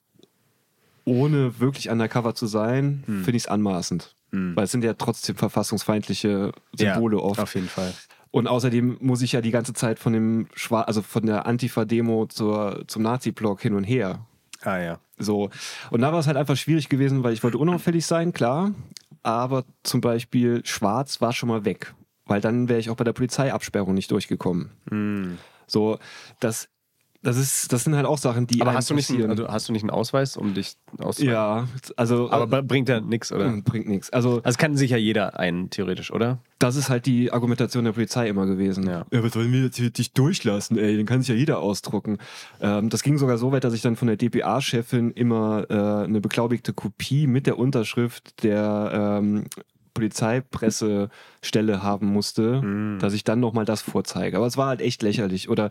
ohne wirklich Undercover zu sein, Hm. finde ich es anmaßend. Weil es sind ja trotzdem verfassungsfeindliche Symbole ja, oft. Auf jeden Fall. Und außerdem muss ich ja die ganze Zeit von dem Schwa also von der Antifa-Demo zur, zum Nazi-Block hin und her. Ah ja. So. Und da war es halt einfach schwierig gewesen, weil ich wollte unauffällig sein, klar. Aber zum Beispiel schwarz war schon mal weg. Weil dann wäre ich auch bei der Polizeiabsperrung nicht durchgekommen. Hm. So, das, das, ist, das sind halt auch Sachen, die. Aber hast du, nicht einen, also hast du nicht einen Ausweis, um dich auszuweisen? Ja, also. Aber b- bringt ja nichts, oder? äh, bringt nichts. Also, Also kann sich ja jeder ein, theoretisch, oder? das ist halt die Argumentation der Polizei immer gewesen. Ja. was wollen wir jetzt hier dich durchlassen, ey? Den kann sich ja jeder ausdrucken. Ähm, das ging sogar so weit, dass ich dann von der DPA-Chefin immer äh, eine beglaubigte Kopie mit der Unterschrift der ähm, Polizeipressestelle haben musste, dass ich dann nochmal das vorzeige. Aber es war halt echt lächerlich. Oder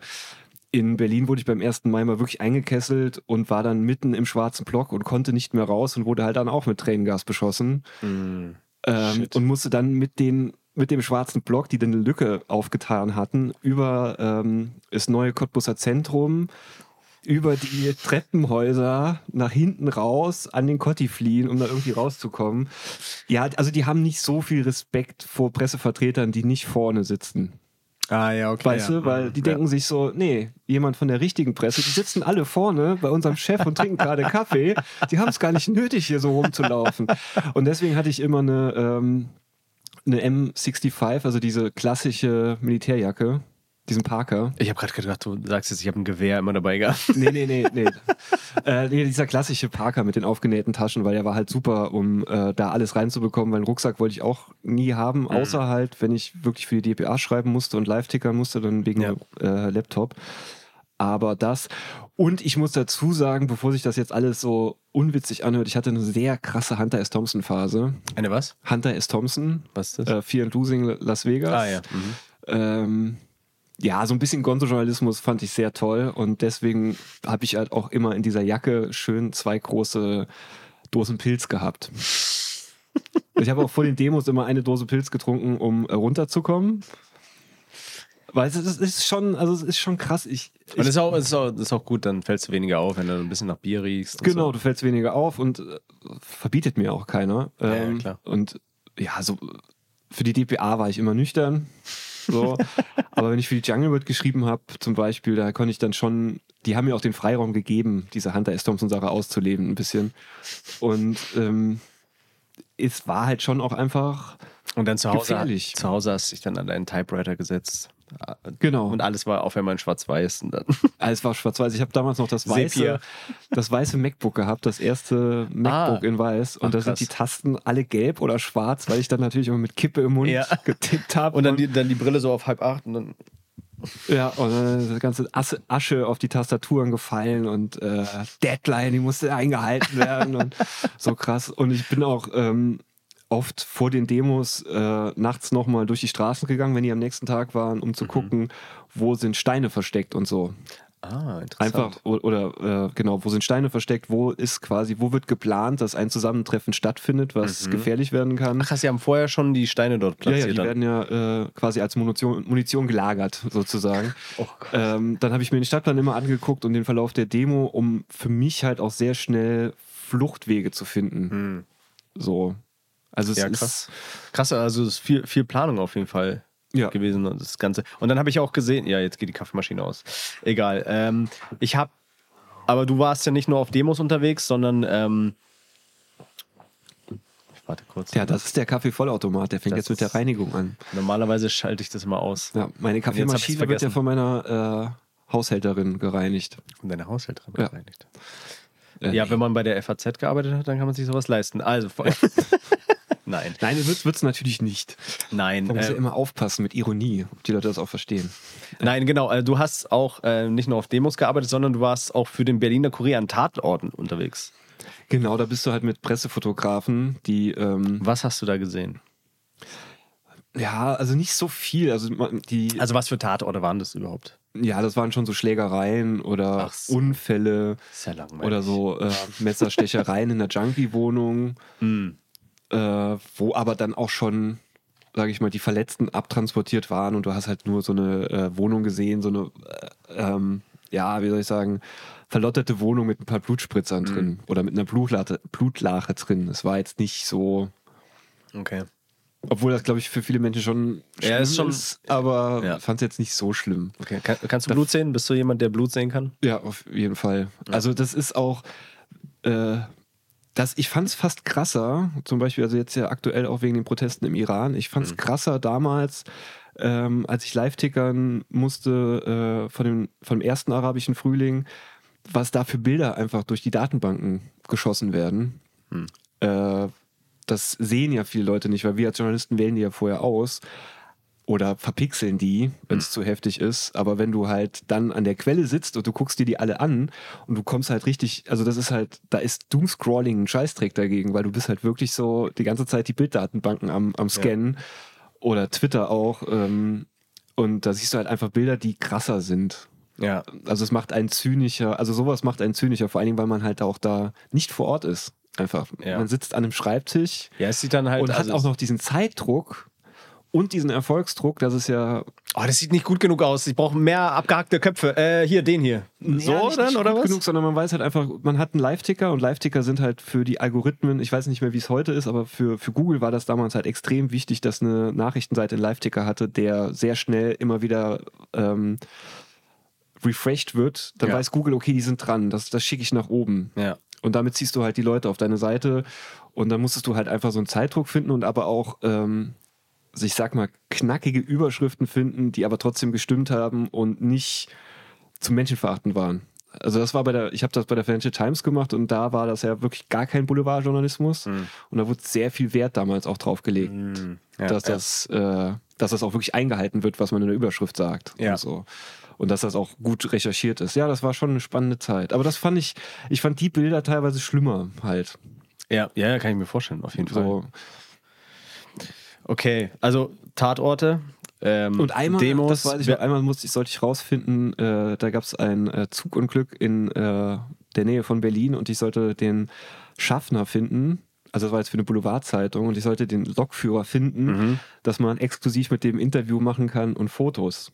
in Berlin wurde ich beim ersten Mai mal wirklich eingekesselt und war dann mitten im schwarzen Block und konnte nicht mehr raus und wurde halt dann auch mit Tränengas beschossen. Mm. Ähm, und musste dann mit den mit dem schwarzen Block, die dann eine Lücke aufgetan hatten, über ähm, das neue Cottbusser Zentrum, über die Treppenhäuser nach hinten raus an den Kotti fliehen, um da irgendwie rauszukommen. Ja, also die haben nicht so viel Respekt vor Pressevertretern, die nicht vorne sitzen. Ah, ja, okay. Weißt du, weil die denken sich so, nee, jemand von der richtigen Presse, die sitzen alle vorne bei unserem Chef und trinken gerade Kaffee. Die haben es gar nicht nötig, hier so rumzulaufen. Und deswegen hatte ich immer eine, ähm, eine M65, also diese klassische Militärjacke, diesen Parker. Ich habe gerade gedacht, du sagst jetzt, ich habe ein Gewehr immer dabei gehabt. Nee, nee, nee, nee. äh, nee. Dieser klassische Parker mit den aufgenähten Taschen, weil der war halt super, um äh, da alles reinzubekommen, weil einen Rucksack wollte ich auch nie haben, außer halt, wenn ich wirklich für die DPA schreiben musste und live tickern musste, dann wegen Ja. äh, Laptop. Aber das. Und ich muss dazu sagen, bevor sich das jetzt alles so unwitzig anhört, ich hatte eine sehr krasse Hunter S. Thompson Phase. Eine was? Hunter S. Thompson, Was ist das? äh, Fear and Losing Las Vegas. ah, ja. Mhm. Ähm, ja, so ein bisschen Gonzo-Journalismus fand ich sehr toll und deswegen habe ich halt auch immer in dieser Jacke schön zwei große Dosen Pilz gehabt. ich habe auch vor den Demos immer eine Dose Pilz getrunken, um äh, runterzukommen. Weil es ist, es schon, also es ist schon krass. Ich, Und das ist, auch, ist auch, ist auch gut, dann fällst du weniger auf, wenn du ein bisschen nach Bier riechst. Genau, So. du fällst weniger auf und äh, verbietet mir auch keiner. ja, Ähm, klar. Und ja, so für die DPA war ich immer nüchtern. So. Aber wenn ich für die Jungle World geschrieben habe, zum Beispiel, da konnte ich dann schon, die haben mir auch den Freiraum gegeben, diese Hunter S. Thompson-Sache auszuleben, ein bisschen. Und ähm, es war halt schon auch einfach, Und dann zu Hause, Gefährlich. zu Hause hast du dich dann an deinen Typewriter gesetzt. Genau. Und alles war auf einmal in schwarz-weiß. Und dann Ah, es war schwarz-weiß. Ich habe damals noch das weiße, Sepia. das weiße MacBook gehabt, das erste MacBook Ah. in weiß. Und Ach, da sind die Tasten alle gelb oder schwarz, weil ich dann natürlich immer mit Kippe im Mund Ja. getippt habe. Und dann die, dann die Brille so auf halb acht und dann. ja, und dann ist das ganze Asche auf die Tastaturen gefallen und äh, Deadline, die musste eingehalten werden und so krass. Und ich bin auch ähm, oft vor den Demos äh, nachts nochmal durch die Straßen gegangen, wenn die am nächsten Tag waren, um zu gucken, wo sind Steine versteckt und so. Ah, interessant. Einfach oder äh, genau, wo sind Steine versteckt, wo ist quasi, wo wird geplant, dass ein Zusammentreffen stattfindet, was gefährlich werden kann. Ach, hast, sie haben vorher schon die Steine dort ja, ja, platziert. die dann. werden ja äh, quasi als Munition, Munition gelagert, sozusagen. Oh Gott. ähm, dann habe ich mir den Stadtplan immer angeguckt und den Verlauf der Demo, um für mich halt auch sehr schnell Fluchtwege zu finden. Hm. So. Also es Ja, ist krass. Krass, also es ist viel, viel Planung auf jeden Fall Ja. gewesen und das Ganze. Und dann habe ich auch gesehen, ja, jetzt geht die Kaffeemaschine aus. Egal. Ähm, ich habe, aber du warst ja nicht nur auf Demos unterwegs, sondern ähm, ich warte kurz. Ja, das ist der Kaffeevollautomat, der fängt Das jetzt mit der Reinigung an. Normalerweise schalte ich das immer aus. Ja, meine Kaffeemaschine wird ja von meiner äh, Haushälterin gereinigt. Und deine Haushälterin Ja. gereinigt. Äh, Ja, wenn man bei der FAZ gearbeitet hat, dann kann man sich sowas leisten. Also, nein, Nein, wird es natürlich nicht. nein. Man muss ja äh, immer aufpassen mit Ironie, ob die Leute das auch verstehen. Nein, genau. Also du hast auch äh, nicht nur auf Demos gearbeitet, sondern du warst auch für den Berliner Kurier an Tatorten unterwegs. Genau, da bist du halt mit Pressefotografen, die ähm, Was hast du da gesehen? ja, also nicht so viel. Also die, Also was für Tatorte waren das überhaupt? ja, das waren schon so Schlägereien oder so. Unfälle ist ja langweilig. oder so äh, Messerstechereien in der Junkie-Wohnung, Hm. Äh, wo aber dann auch schon, sage ich mal, die Verletzten abtransportiert waren und du hast halt nur so eine äh, Wohnung gesehen, so eine, äh, ähm, ja, wie soll ich sagen, verlotterte Wohnung mit ein paar Blutspritzern drin oder mit einer Blutlache, Blutlache drin. Es war jetzt nicht so, Okay. obwohl das, glaube ich, für viele Menschen schon Ja, ist schon- aber Ja. fand es jetzt nicht so schlimm. okay. Kann, kannst du Blut sehen? Bist du jemand, der Blut sehen kann? Ja, auf jeden Fall. Also das ist auch, äh, das, ich fand es fast krasser, zum Beispiel, also jetzt ja aktuell auch wegen den Protesten im Iran, ich fand es krasser damals, ähm, als ich live tickern musste äh, von, dem, von dem ersten arabischen Frühling, was da für Bilder einfach durch die Datenbanken geschossen werden. Äh, das sehen ja viele Leute nicht, weil wir als Journalisten wählen die ja vorher aus oder verpixeln die, wenn es zu heftig ist. Aber wenn du halt dann an der Quelle sitzt und du guckst dir die alle an und du kommst halt richtig, also das ist halt, da ist Doomscrolling ein Scheißdreck dagegen, weil du bist halt wirklich so die ganze Zeit die Bilddatenbanken am, am Scannen oder Twitter auch. Ähm, und da siehst du halt einfach Bilder, die krasser sind. Ja. Also es macht einen zynischer, also sowas macht einen zynischer, vor allen Dingen, weil man halt auch da nicht vor Ort ist. Einfach. Ja. Man sitzt an einem Schreibtisch Ja, es sieht dann halt. und hat also auch noch diesen Zeitdruck und diesen Erfolgsdruck, dass es ja Oh, das sieht nicht gut genug aus. Ich brauche mehr abgehackte Köpfe. Äh, hier, den hier. so Ja, nicht- dann, nicht oder gut was? Genug, sondern man weiß halt einfach, man hat einen Live-Ticker und Live-Ticker sind halt für die Algorithmen, ich weiß nicht mehr, wie es heute ist, aber für, für Google war das damals halt extrem wichtig, dass eine Nachrichtenseite einen Live-Ticker hatte, der sehr schnell immer wieder ähm, refreshed wird. Dann Ja. weiß Google, okay, die sind dran, das, das schicke ich nach oben. Ja. Und damit ziehst du halt die Leute auf deine Seite und dann musstest du halt einfach so einen Zeitdruck finden und aber auch, ähm, also ich sag mal, knackige Überschriften finden, die aber trotzdem gestimmt haben und nicht zum Menschenverachten waren. Also das war bei der, ich habe das bei der Financial Times gemacht und da war das ja wirklich gar kein Boulevardjournalismus und da wurde sehr viel Wert damals auch drauf gelegt, Ja, dass ja. das, äh, dass das auch wirklich eingehalten wird, was man in der Überschrift sagt Ja. und so. Und dass das auch gut recherchiert ist. Ja, das war schon eine spannende Zeit. Aber das fand ich, ich fand die Bilder teilweise schlimmer halt. Ja, ja, ja, kann ich mir vorstellen, auf jeden Fall. Okay, also Tatorte. Ähm, Und einmal, Demos. das weiß ich noch, einmal musste ich, sollte ich rausfinden, äh, da gab es ein äh, Zugunglück in äh, der Nähe von Berlin und ich sollte den Schaffner finden. Also das war jetzt für eine Boulevardzeitung und ich sollte den Lokführer finden, Mhm. dass man exklusiv mit dem Interview machen kann und Fotos.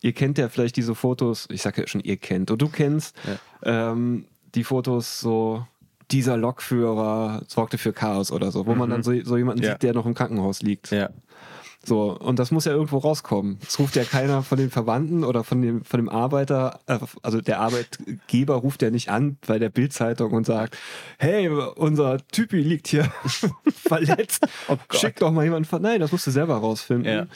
Ihr kennt ja vielleicht diese Fotos, ich sage ja schon, ihr kennt, und du kennst ähm, die Fotos so, dieser Lokführer sorgte für Chaos oder so, wo man dann so, so jemanden Mhm. Ja. sieht, der noch im Krankenhaus liegt. ja. So, und das muss ja irgendwo rauskommen. Es ruft ja keiner von den Verwandten oder von dem, von dem Arbeiter, äh, also der Arbeitgeber ruft ja nicht an bei der Bildzeitung und sagt, hey, unser Typi liegt hier verletzt. Oh. Schick doch mal jemanden. ver-" Nein, das musst du selber rausfinden. Ja.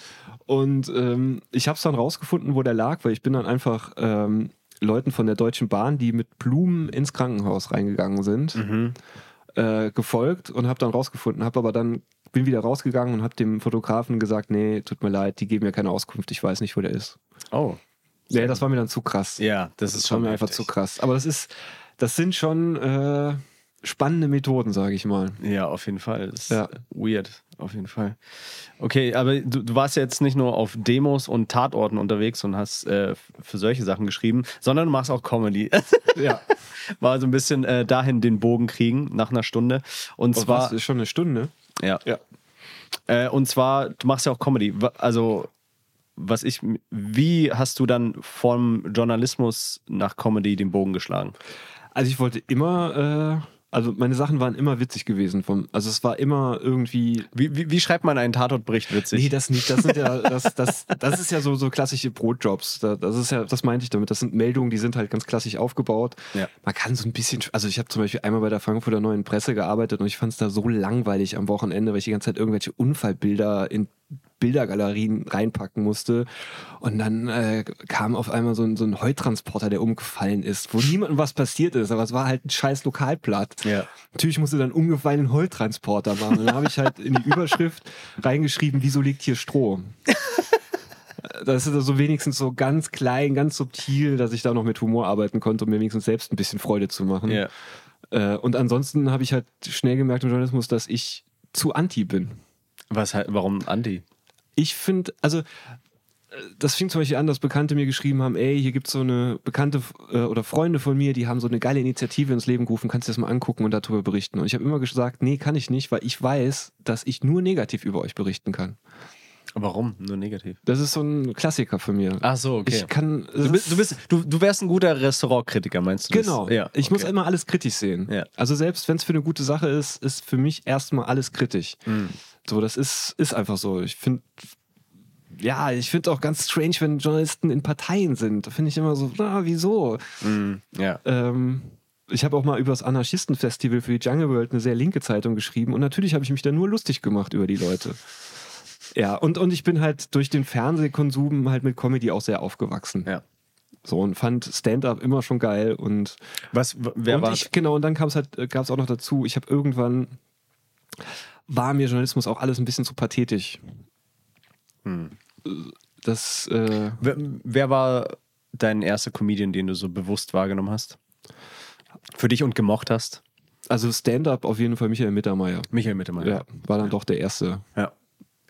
Und ähm, ich habe es dann rausgefunden, wo der lag, weil ich bin dann einfach ähm, Leuten von der Deutschen Bahn, die mit Blumen ins Krankenhaus reingegangen sind, Mhm. äh, gefolgt und habe dann rausgefunden, habe aber dann bin wieder rausgegangen und habe dem Fotografen gesagt, nee, tut mir leid, die geben mir keine Auskunft, ich weiß nicht, wo der ist. Oh. Nee, das war mir dann zu krass. Ja, das ist das war schon mir einfach heftig. zu krass. Aber das ist, das sind schon äh, spannende Methoden, sage ich mal. Ja, auf jeden Fall. Das ist Ja. weird, auf jeden Fall. Okay, aber du, du warst jetzt nicht nur auf Demos und Tatorten unterwegs und hast äh, für solche Sachen geschrieben, sondern du machst auch Comedy. Ja. War so ein bisschen äh, dahin den Bogen kriegen nach einer Stunde. Und Und zwar, was, ist schon eine Stunde. ja. Ja. Äh, und zwar, du machst ja auch Comedy. Also, was ich, wie hast du dann vom Journalismus nach Comedy den Bogen geschlagen? Also ich wollte immer, äh, also meine Sachen waren immer witzig gewesen. Vom, also es war immer irgendwie Wie, wie, wie schreibt man einen Tatortbericht witzig? Nee, das nicht. Das sind ja, das, das, das ist ja so, so klassische Brotjobs. Da- Das ist ja, das meinte ich damit. Das sind Meldungen, die sind halt ganz klassisch aufgebaut. Ja. Man kann so ein bisschen, also ich habe zum Beispiel einmal bei der Frankfurter Neuen Presse gearbeitet und ich fand es da so langweilig am Wochenende, weil ich die ganze Zeit irgendwelche Unfallbilder in Bildergalerien reinpacken musste. Und dann äh, kam auf einmal so ein, so ein Heutransporter, der umgefallen ist, wo niemandem was passiert ist, aber es war halt ein scheiß Lokalblatt. Ja. Natürlich musste dann umgefallenen Heutransporter machen. Und dann habe ich halt in die Überschrift reingeschrieben, wieso liegt hier Stroh? Das ist also wenigstens so ganz klein, ganz subtil, dass ich da noch mit Humor arbeiten konnte, um mir wenigstens selbst ein bisschen Freude zu machen. Ja. Äh, und ansonsten habe ich halt schnell gemerkt im Journalismus, dass ich zu anti bin. Was warum Anti? Ich finde, also äh, das fing zum Beispiel an, dass Bekannte mir geschrieben haben, ey, hier gibt es so eine Bekannte äh, oder Freunde von mir, die haben so eine geile Initiative ins Leben gerufen, kannst du das mal angucken und darüber berichten. Und ich habe immer gesagt, nee, kann ich nicht, weil ich weiß, dass ich nur negativ über euch berichten kann. Warum? Nur negativ. Das ist so ein Klassiker für mir. Ach so, okay. Ich kann. Du, bist, du, bist, du, du wärst ein guter Restaurantkritiker, meinst du? das? Genau. Ja, Ich muss okay. immer alles kritisch sehen. Ja. Also selbst wenn es für eine gute Sache ist, ist für mich erstmal alles kritisch. Mhm. So, das ist, ist einfach so. Ich finde, ja, ich finde auch ganz strange, wenn Journalisten in Parteien sind. Da finde ich immer so, na, wieso? Mhm. Ja. Ähm, ich habe auch mal über das Anarchistenfestival für die Jungle World eine sehr linke Zeitung geschrieben und natürlich habe ich mich da nur lustig gemacht über die Leute. Ja, und, und ich bin halt durch den Fernsehkonsum halt mit Comedy auch sehr aufgewachsen. ja. So und fand Stand-up immer schon geil und Was, wer und war ich, genau, und dann kam es halt, gab es auch noch dazu, ich habe irgendwann, war mir Journalismus auch alles ein bisschen zu pathetisch. Das, äh, wer, wer war dein erster Comedian, den du so bewusst wahrgenommen hast? Für dich und gemocht hast? also Stand-up auf jeden Fall Michael Mittermeier. Michael Mittermeier. Ja, war dann doch der erste. Ja.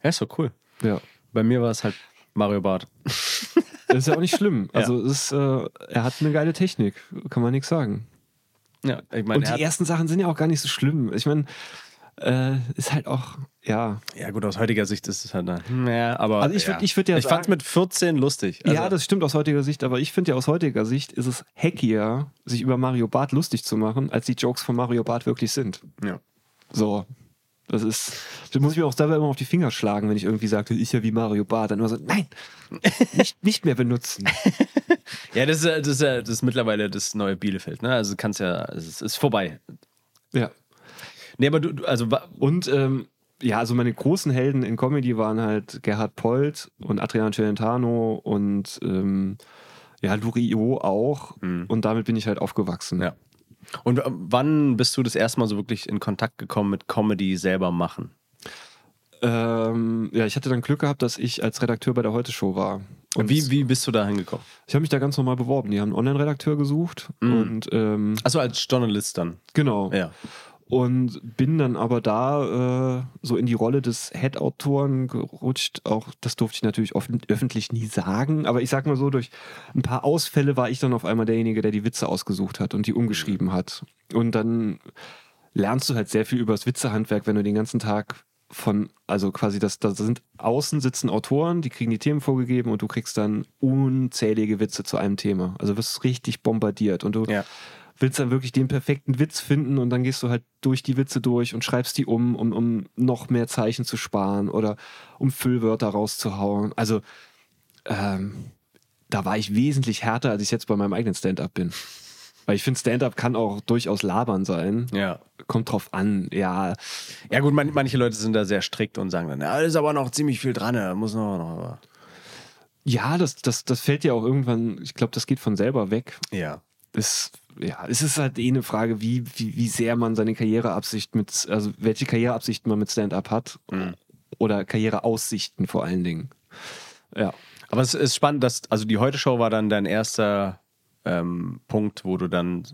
Ja, ist doch cool. Ja. Bei mir war es halt Mario Barth. Das ist ja auch nicht schlimm. Also es ist, äh, er hat eine geile Technik, kann man nichts sagen. Ja, ich meine, Und er die ersten Sachen sind ja auch gar nicht so schlimm. Ich meine, äh, ist halt auch, ja. ja gut, aus heutiger Sicht ist es halt, hm, ja, aber Also ich würd- ich würd ja ich fand's sagen- mit 14 lustig. Also, ja, das stimmt aus heutiger Sicht, aber ich finde ja aus heutiger Sicht ist es hackier, sich über Mario Barth lustig zu machen, als die Jokes von Mario Barth wirklich sind. ja. So. Das ist, das muss ich mir auch selber immer auf die Finger schlagen, wenn ich irgendwie sage, ich ja wie Mario Barth. Dann immer so, nein, nicht, nicht mehr benutzen. Ja, das ist, ja- das, ist ja, das ist mittlerweile das neue Bielefeld, ne? Also du kannst ja, es ist vorbei. Ja. Nee, aber du, also Und ähm, ja, also meine großen Helden in Comedy waren halt Gerhard Polt und Adrian Celentano und ähm, ja, Luriot auch. Und damit bin ich halt aufgewachsen. Ja. Und äh, wann bist du das erste Mal so wirklich in Kontakt gekommen mit Comedy selber machen? Ähm, ja, ich hatte dann Glück gehabt, dass ich als Redakteur bei der Heute-Show war. Und wie, wie bist du da hingekommen? Ich habe mich da ganz normal beworben. Die haben einen Online-Redakteur gesucht und ähm, Achso, als Journalist dann. genau. Ja. Und bin dann aber da äh, so in die Rolle des Head-Autoren gerutscht. Auch das durfte ich natürlich offen, öffentlich nie sagen. Aber ich sag mal so, durch ein paar Ausfälle war ich dann auf einmal derjenige, der die Witze ausgesucht hat und die umgeschrieben hat. Und dann lernst du halt sehr viel über das Witzehandwerk, wenn du den ganzen Tag von, also quasi, das, da sind außen sitzen Autoren, die kriegen die Themen vorgegeben und du kriegst dann unzählige Witze zu einem Thema. Also wirst richtig bombardiert und du Ja. Willst dann wirklich den perfekten Witz finden und dann gehst du halt durch die Witze durch und schreibst die um, um, um noch mehr Zeichen zu sparen oder um Füllwörter rauszuhauen. Also ähm, da war ich wesentlich härter, als ich jetzt bei meinem eigenen Stand-up bin. Weil ich finde, Stand-up kann auch durchaus labern sein. Ja. Kommt drauf an, ja. Ja, gut, man, manche Leute sind da sehr strikt und sagen dann, ja, da ist aber noch ziemlich viel dran, da muss noch. noch Ja, das, das, das fällt ja auch irgendwann, ich glaube, das geht von selber weg. ja. ist, ja, es ist halt eh eine Frage, wie, wie, wie sehr man seine Karriereabsicht mit, also welche Karriereabsichten man mit Stand-up hat oder Karriereaussichten vor allen Dingen. Ja. Aber es ist spannend, dass, also die Heute-Show war dann dein erster ähm, Punkt, wo du dann,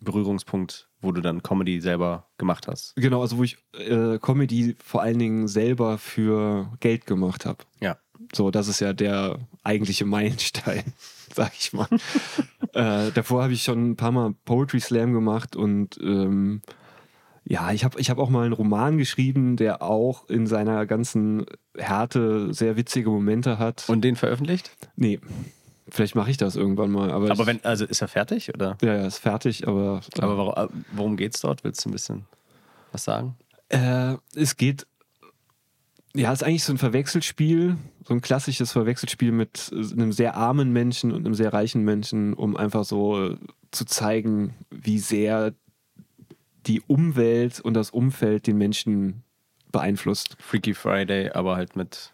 Berührungspunkt, wo du dann Comedy selber gemacht hast. Genau, also wo ich äh, Comedy vor allen Dingen selber für Geld gemacht habe. Ja. So, das ist ja der eigentliche Meilenstein, sag ich mal. äh, davor habe ich schon ein paar Mal Poetry Slam gemacht und ähm, ja, ich habe ich hab auch mal einen Roman geschrieben, der auch in seiner ganzen Härte sehr witzige Momente hat. Und den veröffentlicht? nee, vielleicht mache ich das irgendwann mal. Aber, Aber wenn, also ist er fertig, oder? ja, ja, ist fertig, aber, Aber warum, äh, worum geht's dort? Willst du ein bisschen was sagen? Äh, es geht. Ja, es ist eigentlich so ein Verwechselspiel, so ein klassisches Verwechselspiel mit äh, einem sehr armen Menschen und einem sehr reichen Menschen, um einfach so äh, zu zeigen, wie sehr die Umwelt und das Umfeld den Menschen beeinflusst. Freaky Friday, aber halt mit.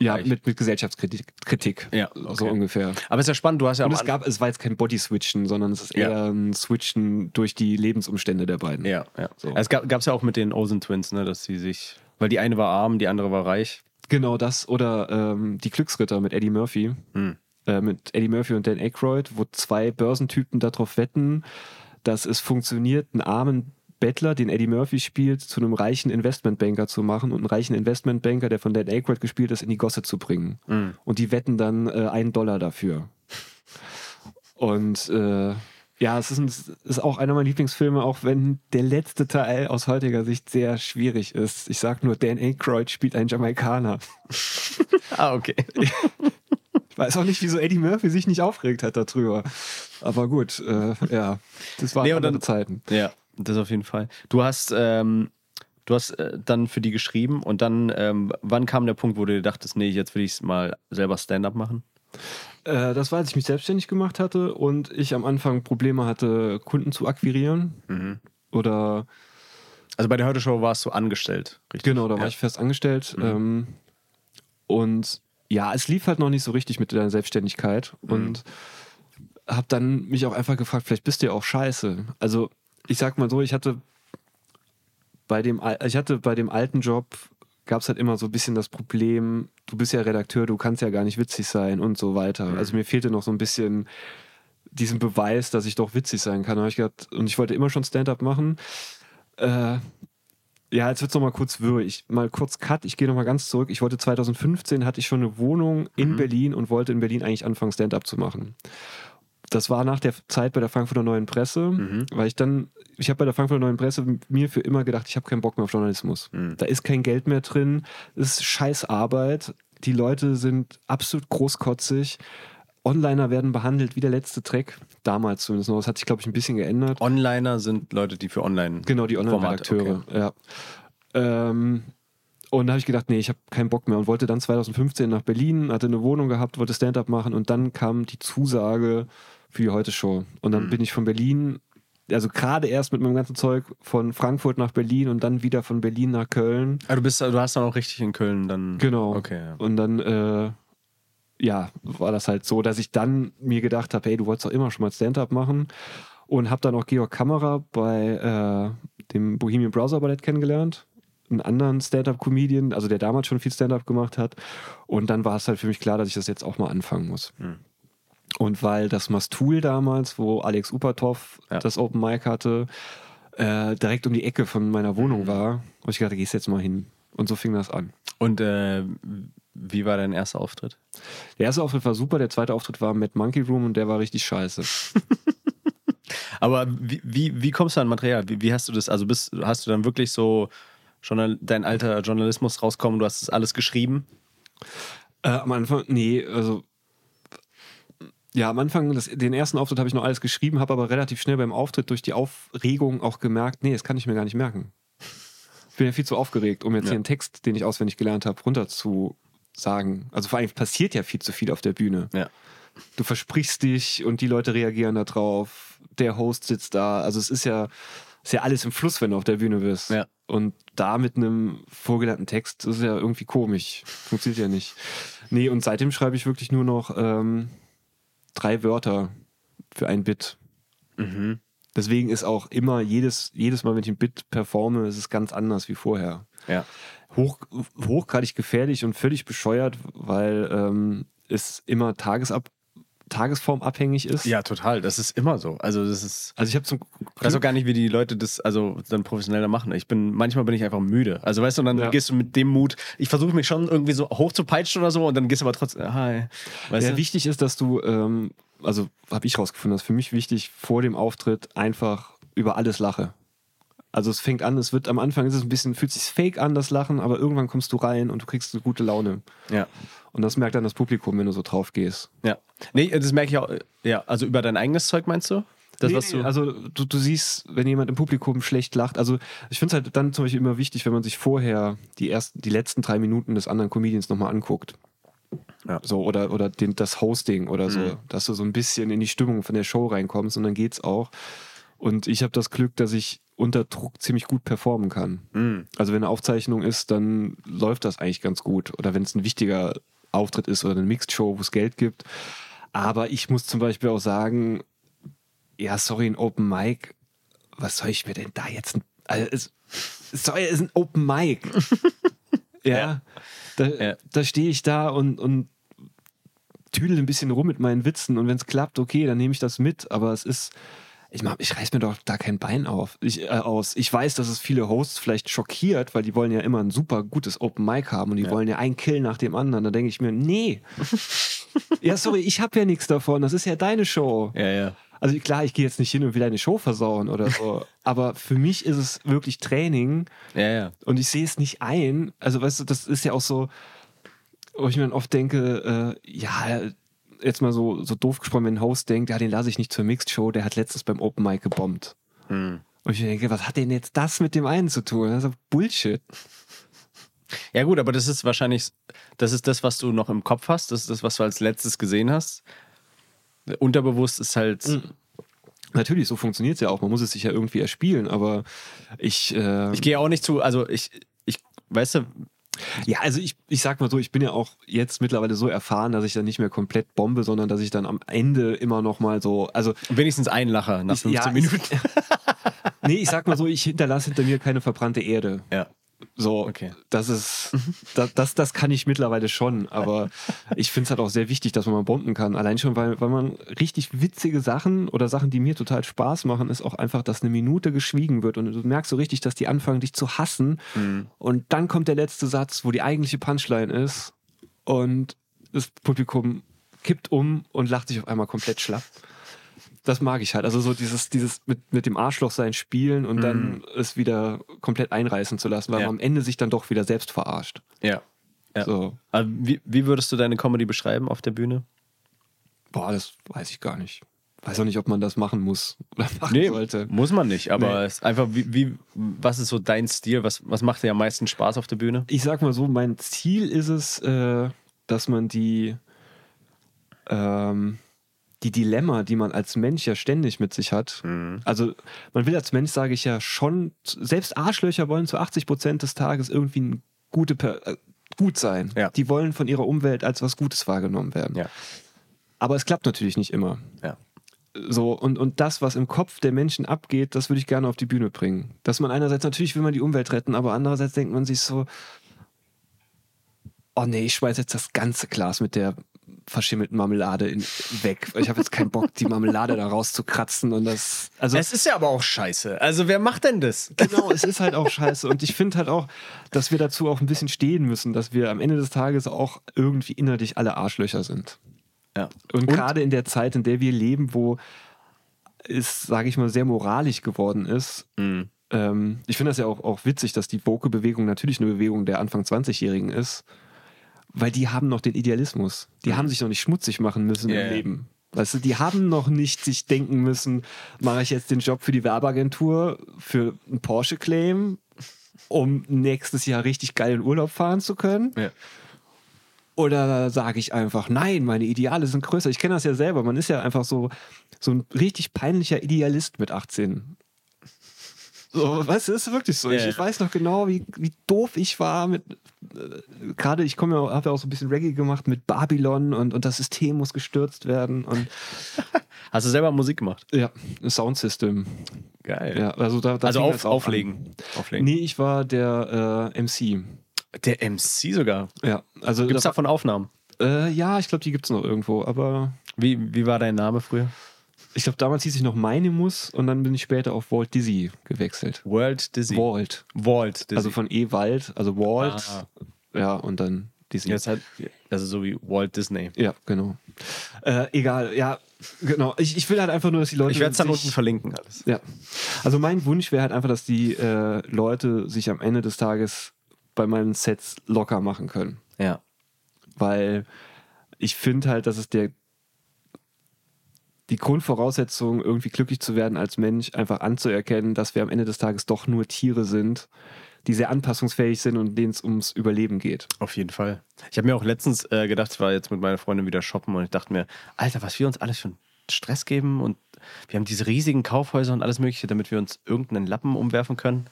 Ja, Reich. mit, mit Gesellschaftskritik. Kritik, Ja, so okay. ungefähr. Aber ist ja spannend, du hast ja Und es gab, es war jetzt kein Body-Switchen, sondern es ist Ja. eher ein Switchen durch die Lebensumstände der beiden. Ja, ja. So. Es gab es ja auch mit den Olsen Twins, ne, dass sie sich, weil die eine war arm, die andere war reich. Genau das oder ähm, die Glücksritter mit Eddie Murphy. Hm. Äh, mit Eddie Murphy und Dan Aykroyd, wo zwei Börsentypen darauf wetten, dass es funktioniert, einen armen Bettler, den Eddie Murphy spielt, zu einem reichen Investmentbanker zu machen und einen reichen Investmentbanker, der von Dan Aykroyd gespielt ist, in die Gosse zu bringen. Hm. Und die wetten dann äh, einen Dollar dafür. Und äh, ja, es ist, ein, es ist auch einer meiner Lieblingsfilme, auch wenn der letzte Teil aus heutiger Sicht sehr schwierig ist. Ich sag nur, Dan Aykroyd spielt einen Jamaikaner. Ah, okay. Ich weiß auch nicht, wieso Eddie Murphy sich nicht aufgeregt hat darüber. Aber gut, äh, ja, das waren Nee, andere dann- Zeiten. Ja, das auf jeden Fall. Du hast, ähm, du hast äh, dann für die geschrieben und dann, ähm, wann kam der Punkt, wo du dir dachtest, nee, jetzt will ich es mal selber Stand-up machen? Äh, das war, als ich mich selbstständig gemacht hatte und ich am Anfang Probleme hatte, Kunden zu akquirieren. Mhm. Oder Also bei der Heute-Show warst du angestellt, richtig? genau, da war Ja. ich fest angestellt. Ähm, und ja, es lief halt noch nicht so richtig mit der Selbstständigkeit. Und habe dann mich auch einfach gefragt, vielleicht bist du ja auch scheiße. Also ich sag mal so, ich hatte bei dem, ich hatte bei dem alten Job gab es halt immer so ein bisschen das Problem, du bist ja Redakteur, du kannst ja gar nicht witzig sein und so weiter. Also mir fehlte noch so ein bisschen diesen Beweis, dass ich doch witzig sein kann. Hab ich gedacht, und ich wollte immer schon Stand-up machen. Äh, Ja, jetzt wird es nochmal kurz wirr. Ich mal kurz Cut, ich gehe nochmal ganz zurück. Ich wollte 2015 hatte ich schon eine Wohnung in Mhm. Berlin und wollte in Berlin eigentlich anfangen, Stand-up zu machen. Das war nach der Zeit bei der Frankfurter Neuen Presse, Mhm. weil ich dann, ich habe bei der Frankfurter Neuen Presse mir für immer gedacht, ich habe keinen Bock mehr auf Journalismus. Mhm. Da ist kein Geld mehr drin, es ist scheiß Arbeit, die Leute sind absolut großkotzig. Onliner werden behandelt wie der letzte Dreck. Damals zumindest noch. Das hat sich, glaube ich, ein bisschen geändert. Onliner sind Leute, die für Online. Genau, die Online-Redakteure. Ja. Ähm, und da habe ich gedacht, nee, ich habe keinen Bock mehr und wollte dann 2015 nach Berlin, hatte eine Wohnung gehabt, wollte Stand-up machen und dann kam die Zusage für die Heute-Show. Und dann bin ich von Berlin, also gerade erst mit meinem ganzen Zeug von Frankfurt nach Berlin und dann wieder von Berlin nach Köln. Ah, du, bist, du hast dann auch richtig in Köln dann. Genau. Okay. Ja. Und dann, äh, ja, war das halt so, dass ich dann mir gedacht habe, hey, du wolltest doch immer schon mal Stand-up machen. Und habe dann auch Georg Kammerer bei äh, dem Bohemian Browser Ballett kennengelernt. Einen anderen Stand-up-Comedian, also der damals schon viel Stand-up gemacht hat. Und dann war es halt für mich klar, dass ich das jetzt auch mal anfangen muss. Hm. Und weil das Mastul damals, wo Alex Upatov Ja. das Open Mic hatte, äh, direkt um die Ecke von meiner Wohnung war, habe ich gedacht, da gehst jetzt mal hin. Und so fing das an. Und äh, wie war dein erster Auftritt? Der erste Auftritt war super, der zweite Auftritt war Mad Monkey Room und der war richtig scheiße. Aber wie, wie, wie kommst du an Material? Wie, wie hast du das? Also bist, hast du dann wirklich so schon dein alter Journalismus rauskommen? Du hast das alles geschrieben? Äh, am Anfang, nee, also ja, am Anfang, das, den ersten Auftritt habe ich noch alles geschrieben, habe aber relativ schnell beim Auftritt durch die Aufregung auch gemerkt, nee, das kann ich mir gar nicht merken. Ich bin ja viel zu aufgeregt, um jetzt Ja. hier einen Text, den ich auswendig gelernt habe, runter zu sagen. Also vor allem passiert ja viel zu viel auf der Bühne. Ja. Du versprichst dich und die Leute reagieren da drauf. Der Host sitzt da. Also es ist ja, ist ja alles im Fluss, wenn du auf der Bühne bist. Ja. Und da mit einem vorgelernten Text, das ist ja irgendwie komisch. Funktioniert ja nicht. Nee, und seitdem schreibe ich wirklich nur noch ähm, drei Wörter für ein Bit. Mhm. Deswegen ist auch immer jedes, jedes Mal, wenn ich ein Bit performe, ist es ganz anders wie vorher. Ja. Hoch, hochgradig gefährlich und völlig bescheuert, weil ähm, es immer tagesab, tagesformabhängig ist. Ja, total. Das ist immer so. Also das ist. Also ich habe zum Ich weiß auch gar nicht, wie die Leute das also dann professioneller machen. Ich bin, manchmal bin ich einfach müde. Also weißt du, und dann Ja. gehst du mit dem Mut, ich versuche mich schon irgendwie so hoch zu peitschen oder so und dann gehst du aber trotzdem, hi. Weißt ja, du? wichtig ist, dass du, ähm, also habe ich rausgefunden, das ist für mich wichtig, vor dem Auftritt einfach über alles lache. Also es fängt an, es wird am Anfang ist es ein bisschen, fühlt sich fake an, das Lachen, aber irgendwann kommst du rein und du kriegst eine gute Laune. Ja. Und das merkt dann das Publikum, wenn du so drauf gehst. Ja. Nee, das merke ich auch. Ja, also über dein eigenes Zeug meinst du? Das, Nee, du. also du, du siehst, wenn jemand im Publikum schlecht lacht, also ich finde es halt dann zum Beispiel immer wichtig, wenn man sich vorher die ersten, die letzten drei Minuten des anderen Comedians nochmal anguckt. Ja. So, oder, oder den, das Hosting oder so, Mhm. dass du so ein bisschen in die Stimmung von der Show reinkommst und dann geht's auch. Und ich habe das Glück, dass ich unter Druck ziemlich gut performen kann. Mhm. Also wenn eine Aufzeichnung ist, dann läuft das eigentlich ganz gut. Oder wenn es ein wichtiger Auftritt ist oder eine Mixed-Show, wo es Geld gibt. Aber ich muss zum Beispiel auch sagen, ja, sorry, ein Open Mic, was soll ich mir denn da jetzt... Also, es, sorry, es ist ein Open Mic. ja, Ja. da, Ja. da stehe ich da und, und tüdel ein bisschen rum mit meinen Witzen und wenn es klappt, okay, dann nehme ich das mit, aber es ist... Ich, mach, ich reiß mir doch da kein Bein auf, ich, äh, aus. Ich weiß, dass es viele Hosts vielleicht schockiert, weil die wollen ja immer ein super gutes Open Mic haben und die Ja. wollen ja einen Kill nach dem anderen. Da denke ich mir, nee. ja, sorry, ich habe ja nichts davon. Das ist ja deine Show. Ja, ja. Also klar, ich gehe jetzt nicht hin und will deine Show versauen oder so. aber für mich ist es wirklich Training Ja, ja. und ich sehe es nicht ein. Also weißt du, das ist ja auch so, wo ich mir dann oft denke, äh, ja, jetzt mal so, so doof gesprochen, wenn ein Host denkt, ja, den lasse ich nicht zur Mixed Show, der hat letztens beim Open Mic gebombt. Hm. Und ich denke, was hat denn jetzt das mit dem einen zu tun? Das ist Bullshit. Ja, gut, aber das ist wahrscheinlich, das ist das, was du noch im Kopf hast. Das ist das, was du als letztes gesehen hast. Unterbewusst ist halt. Mhm. Natürlich, so funktioniert es ja auch. Man muss es sich ja irgendwie erspielen, aber ich. Äh, Ich gehe auch nicht zu, also ich, ich, weißt du, Ja, also ich, ich sag mal so, ich bin ja auch jetzt mittlerweile so erfahren, dass ich dann nicht mehr komplett bombe, sondern dass ich dann am Ende immer noch mal so, also wenigstens ein Lacher nach Ich- 15 ja, Minuten. nee, ich sag mal so, ich hinterlasse hinter mir keine verbrannte Erde. Ja. So, Okay. das ist, das, das, das kann ich mittlerweile schon, aber ich finde es halt auch sehr wichtig, dass man mal bomben kann. Allein schon, weil, weil man richtig witzige Sachen oder Sachen, die mir total Spaß machen, ist auch einfach, dass eine Minute geschwiegen wird und du merkst so richtig, dass die anfangen, dich zu hassen. Und dann kommt der letzte Satz, wo die eigentliche Punchline ist und das Publikum kippt um und lacht sich auf einmal komplett schlapp. Das mag ich halt. Also so dieses, dieses mit, mit dem Arschloch sein Spielen und dann es wieder komplett einreißen zu lassen, weil Ja. man am Ende sich dann doch wieder selbst verarscht. Ja. ja. So, Aber wie, wie würdest du deine Comedy beschreiben auf der Bühne? boah, das weiß ich gar nicht. Weiß auch nicht, ob man das machen muss oder machen sollte. muss man nicht. Aber Nee. es ist einfach, wie, wie, was ist so dein Stil? Was, was macht dir am meisten Spaß auf der Bühne? Ich sag mal so, mein Ziel ist es, äh, dass man die, ähm, die Dilemma, die man als Mensch ja ständig mit sich hat, also man will als Mensch, sage ich ja, schon, selbst Arschlöcher wollen zu 80 Prozent des Tages irgendwie ein gute äh, gut sein. Ja. Die wollen von ihrer Umwelt als was Gutes wahrgenommen werden. Ja. Aber es klappt natürlich nicht immer. Ja. So, und, und das, was im Kopf der Menschen abgeht, das würde ich gerne auf die Bühne bringen. Dass man einerseits, natürlich will man die Umwelt retten, aber andererseits denkt man sich so, oh nee, ich schmeiß jetzt das ganze Glas mit der verschimmelten Marmelade in, weg. Ich habe jetzt keinen Bock, die Marmelade da rauszukratzen und das, also Es ist ja aber auch scheiße. Also wer macht denn das? genau, es ist halt auch scheiße. Und ich finde halt auch, dass wir dazu auch ein bisschen stehen müssen, dass wir am Ende des Tages auch irgendwie innerlich alle Arschlöcher sind. Ja. Und, gerade in der Zeit, in der wir leben, wo es, sage ich mal, sehr moralisch geworden ist. Mhm. Ähm, ich finde das ja auch, auch witzig, dass die Woke-Bewegung natürlich eine Bewegung der Anfang 20-Jährigen ist, weil die haben noch den Idealismus. Die haben sich noch nicht schmutzig machen müssen Mhm. Ja, im. Leben. Weißt du, die haben noch nicht sich denken müssen, mache ich jetzt den Job für die Werbeagentur, für einen Porsche-Claim, um nächstes Jahr richtig geil in Urlaub fahren zu können. Ja. Oder sage ich einfach, nein, meine Ideale sind größer. Ich kenne das ja selber. Man ist ja einfach so, so ein richtig peinlicher Idealist mit 18. So, weißt du, ist wirklich so. Ich, ich weiß noch genau, wie, wie doof ich war mit. Äh, Gerade ich komme ja, habe ja auch so ein bisschen Reggae gemacht mit Babylon und, und das System muss gestürzt werden und Hast du selber Musik gemacht? ja, ein Soundsystem. Geil. Ja, also da, da Also auf, auflegen. An. auflegen. Nee, ich war der äh, MC. Der MC sogar. Ja, also Gibt es davon Aufnahmen? äh, ja, ich glaube, die gibt es noch irgendwo, aber Wie, wie war dein Name früher? Ich glaube, damals hieß ich noch Minimus und dann bin ich später auf Walt Dizzy gewechselt. World Dizzy. Walt. Walt Dizzy. Also von E-Wald, also Walt. Ah. Ja, und dann Dizzy. Jetzt halt, also so wie Walt Disney. Ja, genau. Äh, egal, ja, genau. Ich, ich will halt einfach nur, dass die Leute. Ich werde es dann unten verlinken alles. Ja. Also mein Wunsch wäre halt einfach, dass die äh, Leute sich am Ende des Tages bei meinen Sets locker machen können. Ja. Weil ich finde halt, dass es der die Grundvoraussetzung, irgendwie glücklich zu werden als Mensch, einfach anzuerkennen, dass wir am Ende des Tages doch nur Tiere sind, die sehr anpassungsfähig sind und denen es ums Überleben geht. Auf jeden Fall. Ich habe mir auch letztens äh, gedacht, ich war jetzt mit meiner Freundin wieder shoppen und ich dachte mir, Alter, was wir uns alles für einen Stress geben und wir haben diese riesigen Kaufhäuser und alles Mögliche, damit wir uns irgendeinen Lappen umwerfen können.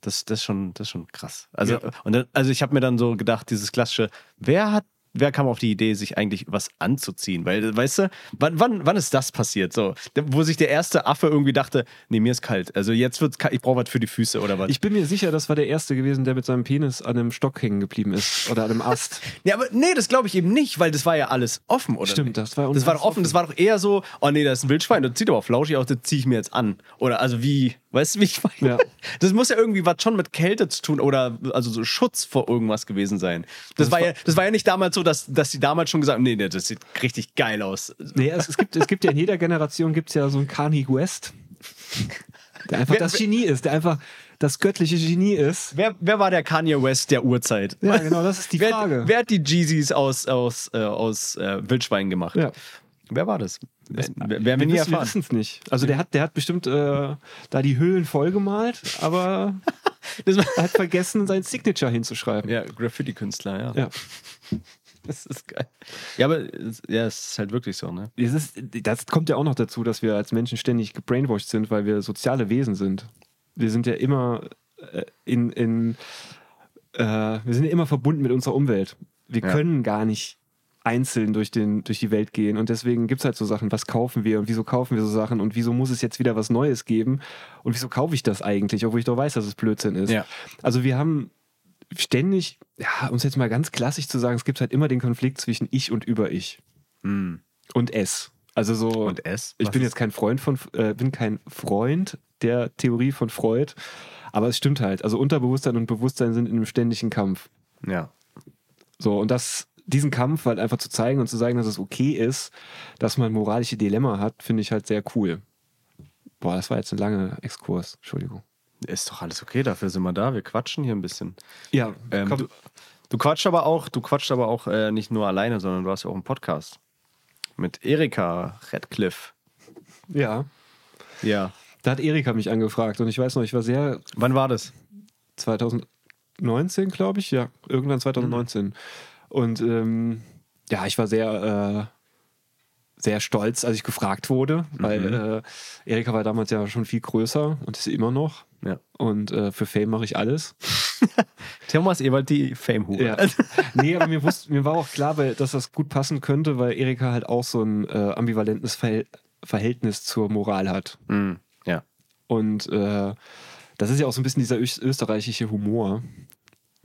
Das, das, ist, schon, das ist schon krass. Also, Ja. und dann, also ich habe mir dann so gedacht, dieses klassische, wer hat Wer kam auf die Idee, sich eigentlich was anzuziehen? Weil, weißt du, wann, wann, wann ist das passiert? So, wo sich der erste Affe irgendwie dachte, nee, mir ist kalt. Also jetzt wird's kalt, ich brauche was für die Füße oder was. Ich bin mir sicher, das war der Erste gewesen, der mit seinem Penis an einem Stock hängen geblieben ist oder an einem Ast. Ja, aber nee, das glaube ich eben nicht, weil das war ja alles offen, oder? Stimmt, das war Das war doch offen, das war doch eher so, oh nee, das ist ein Wildschwein, das sieht aber flauschig aus, das ziehe ich mir jetzt an. Oder also wie, weißt du, wie ich meine? Ja. Das muss ja irgendwie was schon mit Kälte zu tun oder also so Schutz vor irgendwas gewesen sein. Das, war, ja, das war ja nicht damals so, dass, dass die damals schon gesagt haben, nee, nee, das sieht richtig geil aus. Nee, es, es, gibt, es gibt ja in jeder Generation gibt's ja so einen Kanye West, der einfach Wer- das Genie ist, der einfach das göttliche Genie ist. Wer, wer war der Kanye West der Urzeit? Ja, genau, das ist die wer, Frage. Wer hat die Jeezys aus, aus, äh, aus äh, Wildschwein gemacht? Ja. Wer war das? Das werden wir nie wissen- wir wissen es nicht. Also der hat, der hat bestimmt äh, da die Hüllen vollgemalt, aber Das er hat vergessen, sein Signature hinzuschreiben. ja, Graffiti-Künstler, ja. Ja. Das ist geil. Ja, aber es- ja, es ist halt wirklich so, ne? Es ist, das kommt ja auch noch dazu, dass wir als Menschen ständig gebrainwashed sind, weil wir soziale Wesen sind. Wir sind ja immer äh, in, in äh, wir sind ja immer verbunden mit unserer Umwelt. Wir Ja. können gar nicht einzeln durch, den, durch die Welt gehen und deswegen gibt es halt so Sachen, was kaufen wir und wieso kaufen wir so Sachen und wieso muss es jetzt wieder was Neues geben und wieso kaufe ich das eigentlich, obwohl ich doch weiß, dass es Blödsinn ist. Ja. Also wir haben ständig, ja, um es jetzt mal ganz klassisch zu sagen, es gibt halt immer den Konflikt zwischen ich und über ich. Und es. Also so. Und es? Ich bin jetzt kein Freund von, äh, bin kein Freund der Theorie von Freud, aber es stimmt halt. Also Unterbewusstsein und Bewusstsein sind in einem ständigen Kampf. Ja. So, und das, diesen Kampf halt einfach zu zeigen und zu sagen, dass es okay ist, dass man moralische Dilemma hat, finde ich halt sehr cool. Boah, das war jetzt ein langer Exkurs. Entschuldigung. Ist doch alles okay, dafür sind wir da. Wir quatschen hier ein bisschen. Ja, Ähm, du, du quatscht aber auch, du quatscht aber auch äh, nicht nur alleine, sondern du hast ja auch einen Podcast. Mit Erika Radcliffe. ja. Ja. Da hat Erika mich angefragt und ich weiß noch, ich war sehr Wann war das? 2019, glaube ich, ja, irgendwann 2019. Und ähm, ja, ich war sehr, äh, sehr stolz, als ich gefragt wurde, weil äh, Erika war damals ja schon viel größer und ist immer noch. Ja. Und äh, für Fame mache ich alles. Thomas Ewald, die Fame-Hure. Ja. nee, aber mir, wusste, mir war auch klar, weil, dass das gut passen könnte, weil Erika halt auch so ein äh, ambivalentes Verhält Verhältnis zur Moral hat. Mm, ja. Und äh, das ist ja auch so ein bisschen dieser ös- österreichische Humor,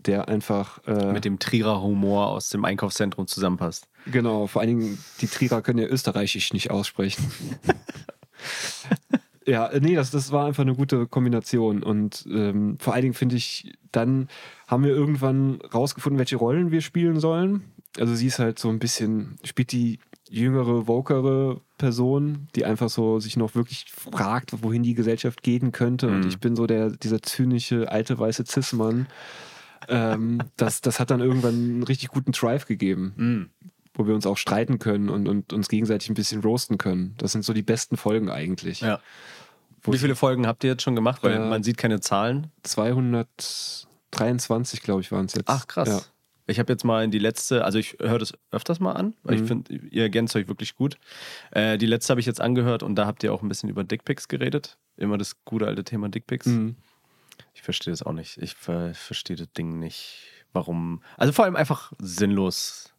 der einfach. Äh, Mit dem Trierer Humor aus dem Einkaufszentrum zusammenpasst. genau, vor allen Dingen, die Trierer können ja österreichisch nicht aussprechen. ja, nee, das, das war einfach eine gute Kombination. Und ähm, vor allen Dingen finde ich, dann haben wir irgendwann rausgefunden, welche Rollen wir spielen sollen. Also sie ist halt so ein bisschen, spielt die jüngere, wokere Person, die einfach so sich noch wirklich fragt, wohin die Gesellschaft gehen könnte. Und Mhm. ich bin so der, dieser zynische, alte, weiße Cis-Mann. Ähm, das, das hat dann irgendwann einen richtig guten Drive gegeben, Mm. wo wir uns auch streiten können und, und uns gegenseitig ein bisschen roasten können. Das sind so die besten Folgen eigentlich. Ja. Wie viele Folgen habt ihr jetzt schon gemacht? Weil Äh, man sieht keine Zahlen. 223, glaube ich, waren es jetzt. Ach, krass. Ja. Ich habe jetzt mal in die letzte, also ich höre das öfters mal an, weil ich Mhm. finde, ihr ergänzt euch wirklich gut. Äh, die letzte habe ich jetzt angehört und da habt ihr auch ein bisschen über Dickpics geredet. Immer das gute alte Thema Dickpics. Mhm. Ich verstehe das auch nicht. Ich ver verstehe das Ding nicht. Warum? Also vor allem einfach sinnlos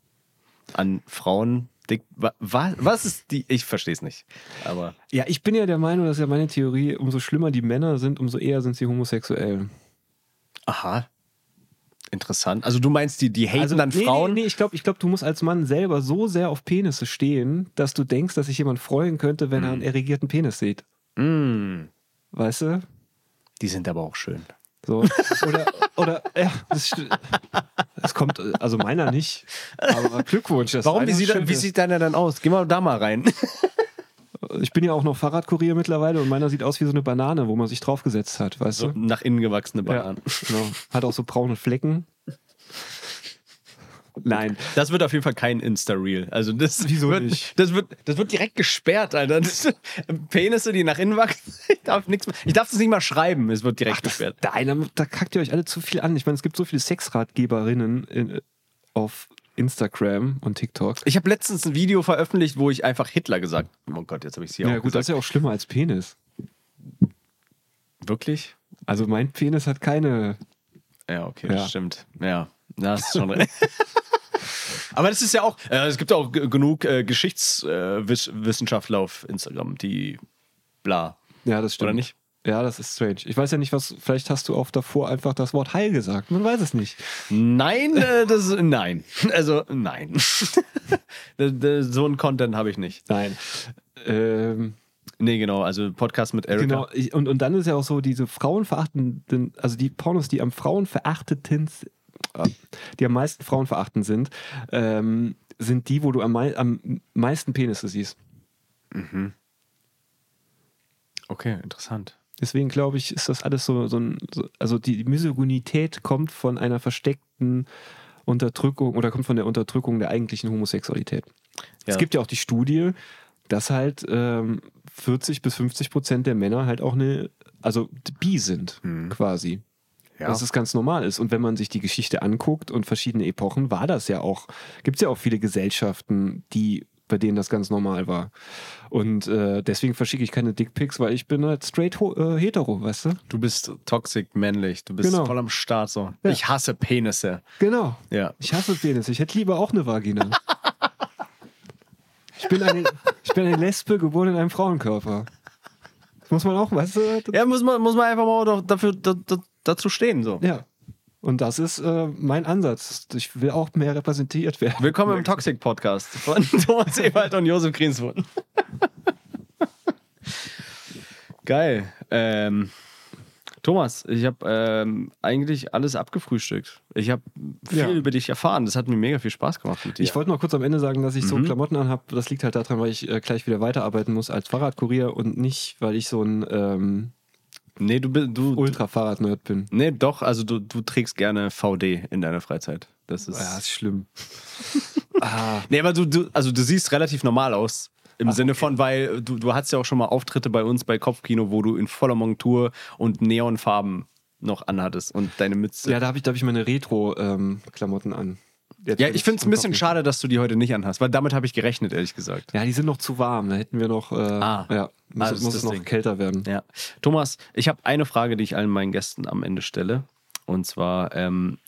an Frauen. Dick, wa, wa, was ist die? Ich verstehe es nicht. Aber Ja, ich bin ja der Meinung, das ist ja meine Theorie, umso schlimmer die Männer sind, umso eher sind sie homosexuell. aha. Interessant. Also du meinst, die, die haten dann nee, Frauen? Nee, nee, ich glaube, ich glaub, du musst als Mann selber so sehr auf Penisse stehen, dass du denkst, dass sich jemand freuen könnte, wenn er einen erregierten Penis sieht. Mm, Weißt du? Die sind aber auch schön. So. Oder, oder ja, das, das kommt, also meiner nicht. Aber Glückwunsch. dass Warum? Wie sieht, wie sieht deiner dann aus? Geh mal da mal rein. Ich bin ja auch noch Fahrradkurier mittlerweile und meiner sieht aus wie so eine Banane, wo man sich draufgesetzt hat, weißt So du? nach innen gewachsene Ja, Bananen. genau. Hat auch so braune Flecken. Nein. Das wird auf jeden Fall kein Insta-Reel. Also das Wieso wird, nicht? Das wird, das wird direkt gesperrt, Alter. Das, Penisse, die nach innen wachsen. Ich darf nichts mehr. Ich darf das nicht mal schreiben. Es wird direkt Ach, das, gesperrt. nein, da, da kackt ihr euch alle zu viel an. Ich meine, es gibt so viele Sexratgeberinnen in, auf Instagram und TikTok. Ich habe letztens ein Video veröffentlicht, wo ich einfach Hitler gesagt Oh Gott, jetzt habe ich es hier Ja, auch gut, das ist gesagt. ja auch schlimmer als Penis. Wirklich? Also mein Penis hat keine. Ja, okay, Ja. das stimmt. Ja, das ist schon recht. Aber das ist ja auch, äh, es gibt auch g- genug äh, Geschichtswissenschaftler auf Instagram, die bla. Ja, das stimmt. Oder nicht? Ja, das ist strange. Ich weiß ja nicht, was. Vielleicht hast du auch davor einfach das Wort Heil gesagt. Man weiß es nicht. Nein, äh, das nein. Also nein. So ein Content habe ich nicht. Nein. Ähm, Nee, genau, also Podcast mit Erika. genau. Und, und dann ist ja auch so, diese frauenverachtenden, also die Pornos, die am frauenverachteten, äh, die am meisten frauenverachtend sind, ähm, sind die, wo du am, mei am meisten Penisse siehst. Okay, interessant. Deswegen glaube ich, ist das alles so, so ein, so, also die Misogynität kommt von einer versteckten Unterdrückung oder kommt von der Unterdrückung der eigentlichen Homosexualität. Ja. Es gibt ja auch die Studie, dass halt ähm, 40 bis 50 Prozent der Männer halt auch eine, also bi sind, quasi. Ja. Dass es ganz normal ist. Und wenn man sich die Geschichte anguckt und verschiedene Epochen, war das ja auch, gibt es ja auch viele Gesellschaften, die bei denen das ganz normal war. Und äh, deswegen verschicke ich keine Dickpics, weil ich bin halt straight äh, hetero, weißt du? Du bist toxisch männlich, du bist Genau. voll am Start so. Ja. Ich hasse Penisse. Genau. Ja. Ich hasse Penis. Ich hätte lieber auch eine Vagina. ich, bin eine, ich bin eine Lesbe, geboren in einem Frauenkörper. Das muss man auch, weißt du? Ja, muss man, muss man einfach mal dafür da, da, dazu stehen so. Ja. Und das ist äh, mein Ansatz. Ich will auch mehr repräsentiert werden. Willkommen im Toxic Podcast von Thomas Ewald und Josef Greenswurden. Geil. Ähm, Thomas, ich habe ähm, eigentlich alles abgefrühstückt. Ich habe viel Ja. über dich erfahren. Das hat mir mega viel Spaß gemacht mit dir. Ich wollte noch kurz am Ende sagen, dass ich so Klamotten anhab. Das liegt halt daran, weil ich äh, gleich wieder weiterarbeiten muss als Fahrradkurier und nicht, weil ich so ein ähm, nee, du, bist- du, Ultra-Fahrrad-Nerd bin. nee, doch, also du, du trägst gerne VD in deiner Freizeit. Das ist. Ja, ist schlimm. ah, Nee, aber du, du, also du siehst relativ normal aus. Im Sinne von, weil du, du hattest ja auch schon mal Auftritte bei uns bei Kopfkino, wo du in voller Montur und Neonfarben noch anhattest und deine Mütze. ja, da habe ich, da hab ich meine Retro-Klamotten an. Jetzt Ja, ich finde es ein bisschen schade, dass du die heute nicht anhast, weil damit habe ich gerechnet, ehrlich gesagt. Ja, die sind noch zu warm. Da hätten wir noch. Äh, Ah. ja, muss, ist muss es noch Ding. kälter werden. Ja. Thomas, ich habe eine Frage, die ich allen meinen Gästen am Ende stelle. Und zwar, ähm,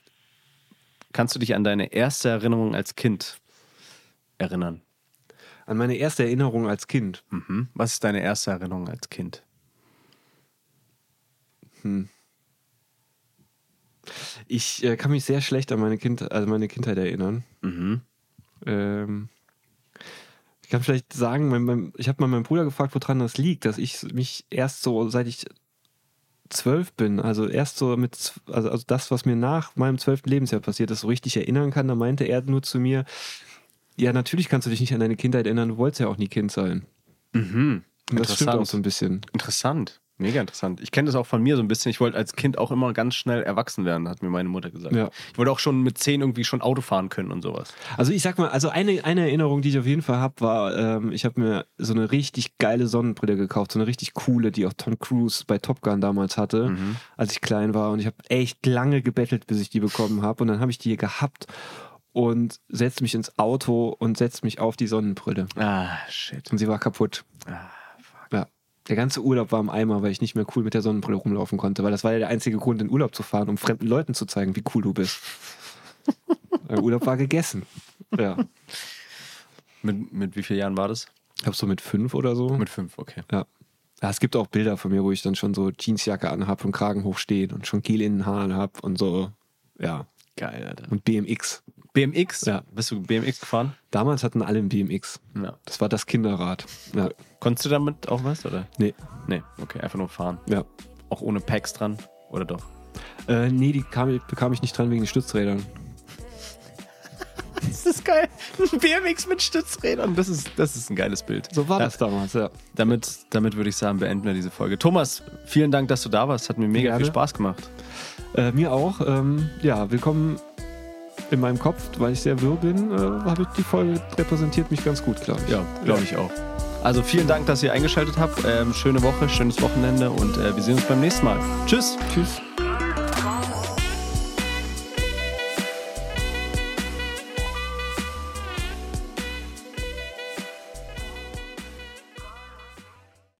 kannst du dich an deine erste Erinnerung als Kind erinnern? An meine erste Erinnerung als Kind. Mhm. Was ist deine erste Erinnerung als Kind? Ich äh, kann mich sehr schlecht an meine, kind, also meine Kindheit erinnern. Mhm. Ähm, ich kann vielleicht sagen, mein, mein, ich habe mal meinen Bruder gefragt, woran das liegt, dass ich mich erst so, seit ich zwölf bin, also erst so mit, also, also das, was mir nach meinem zwölften Lebensjahr passiert ist, so richtig erinnern kann. Da meinte er nur zu mir, ja, natürlich kannst du dich nicht an deine Kindheit erinnern, du wolltest ja auch nie Kind sein. Mhm. Und das stimmt auch so ein bisschen. Interessant. Mega interessant. Ich kenne das auch von mir so ein bisschen. Ich wollte als Kind auch immer ganz schnell erwachsen werden, hat mir meine Mutter gesagt. Ja. Ich wollte auch schon mit zehn irgendwie schon Auto fahren können und sowas. Also ich sag mal, also eine, eine Erinnerung, die ich auf jeden Fall habe, war, ähm, ich habe mir so eine richtig geile Sonnenbrille gekauft, so eine richtig coole, die auch Tom Cruise bei Top Gun damals hatte, Mhm. als ich klein war. Und ich habe echt lange gebettelt, bis ich die bekommen habe. Und dann habe ich die gehabt und setzt mich ins Auto und setzt mich auf die Sonnenbrille. Ah, shit. Und sie war kaputt. Ah, Ja. Der ganze Urlaub war im Eimer, weil ich nicht mehr cool mit der Sonnenbrille rumlaufen konnte, weil das war ja der einzige Grund, in Urlaub zu fahren, um fremden Leuten zu zeigen, wie cool du bist. der Urlaub war gegessen. Ja. Mit, mit wie vielen Jahren war das? Ich glaube so mit fünf oder so. Mit fünf, okay. Ja. ja. Es gibt auch Bilder von mir, wo ich dann schon so Jeansjacke anhab und Kragen hochsteht und schon Gel in den Haaren hab und so. Ja. Geil, Alter. Und BMX. BMX? Ja. Bist du BMX gefahren? Damals hatten alle ein BMX. Ja. Das war das Kinderrad. Ja. Konntest du damit auch was, oder? Nee. Nee, okay, einfach nur fahren. Ja. Auch ohne Packs dran, oder doch? Äh, nee, die kam, bekam ich nicht dran wegen den Stützrädern. Das ist geil. Ein BMX mit Stützrädern. Das ist, das ist ein geiles Bild. So war Da- das damals, ja. Damit, damit würde ich sagen, beenden wir diese Folge. Thomas, vielen Dank, dass du da warst. Hat mir mega Gerne. viel Spaß gemacht. Äh, mir auch. Ähm, ja, willkommen in meinem Kopf, weil ich sehr wirr bin, äh, habe ich die Folge repräsentiert mich ganz gut, glaube ich. Ja, glaube ich auch. Also vielen Dank, dass ihr eingeschaltet habt. Ähm, schöne Woche, schönes Wochenende und äh, wir sehen uns beim nächsten Mal. Tschüss. Tschüss.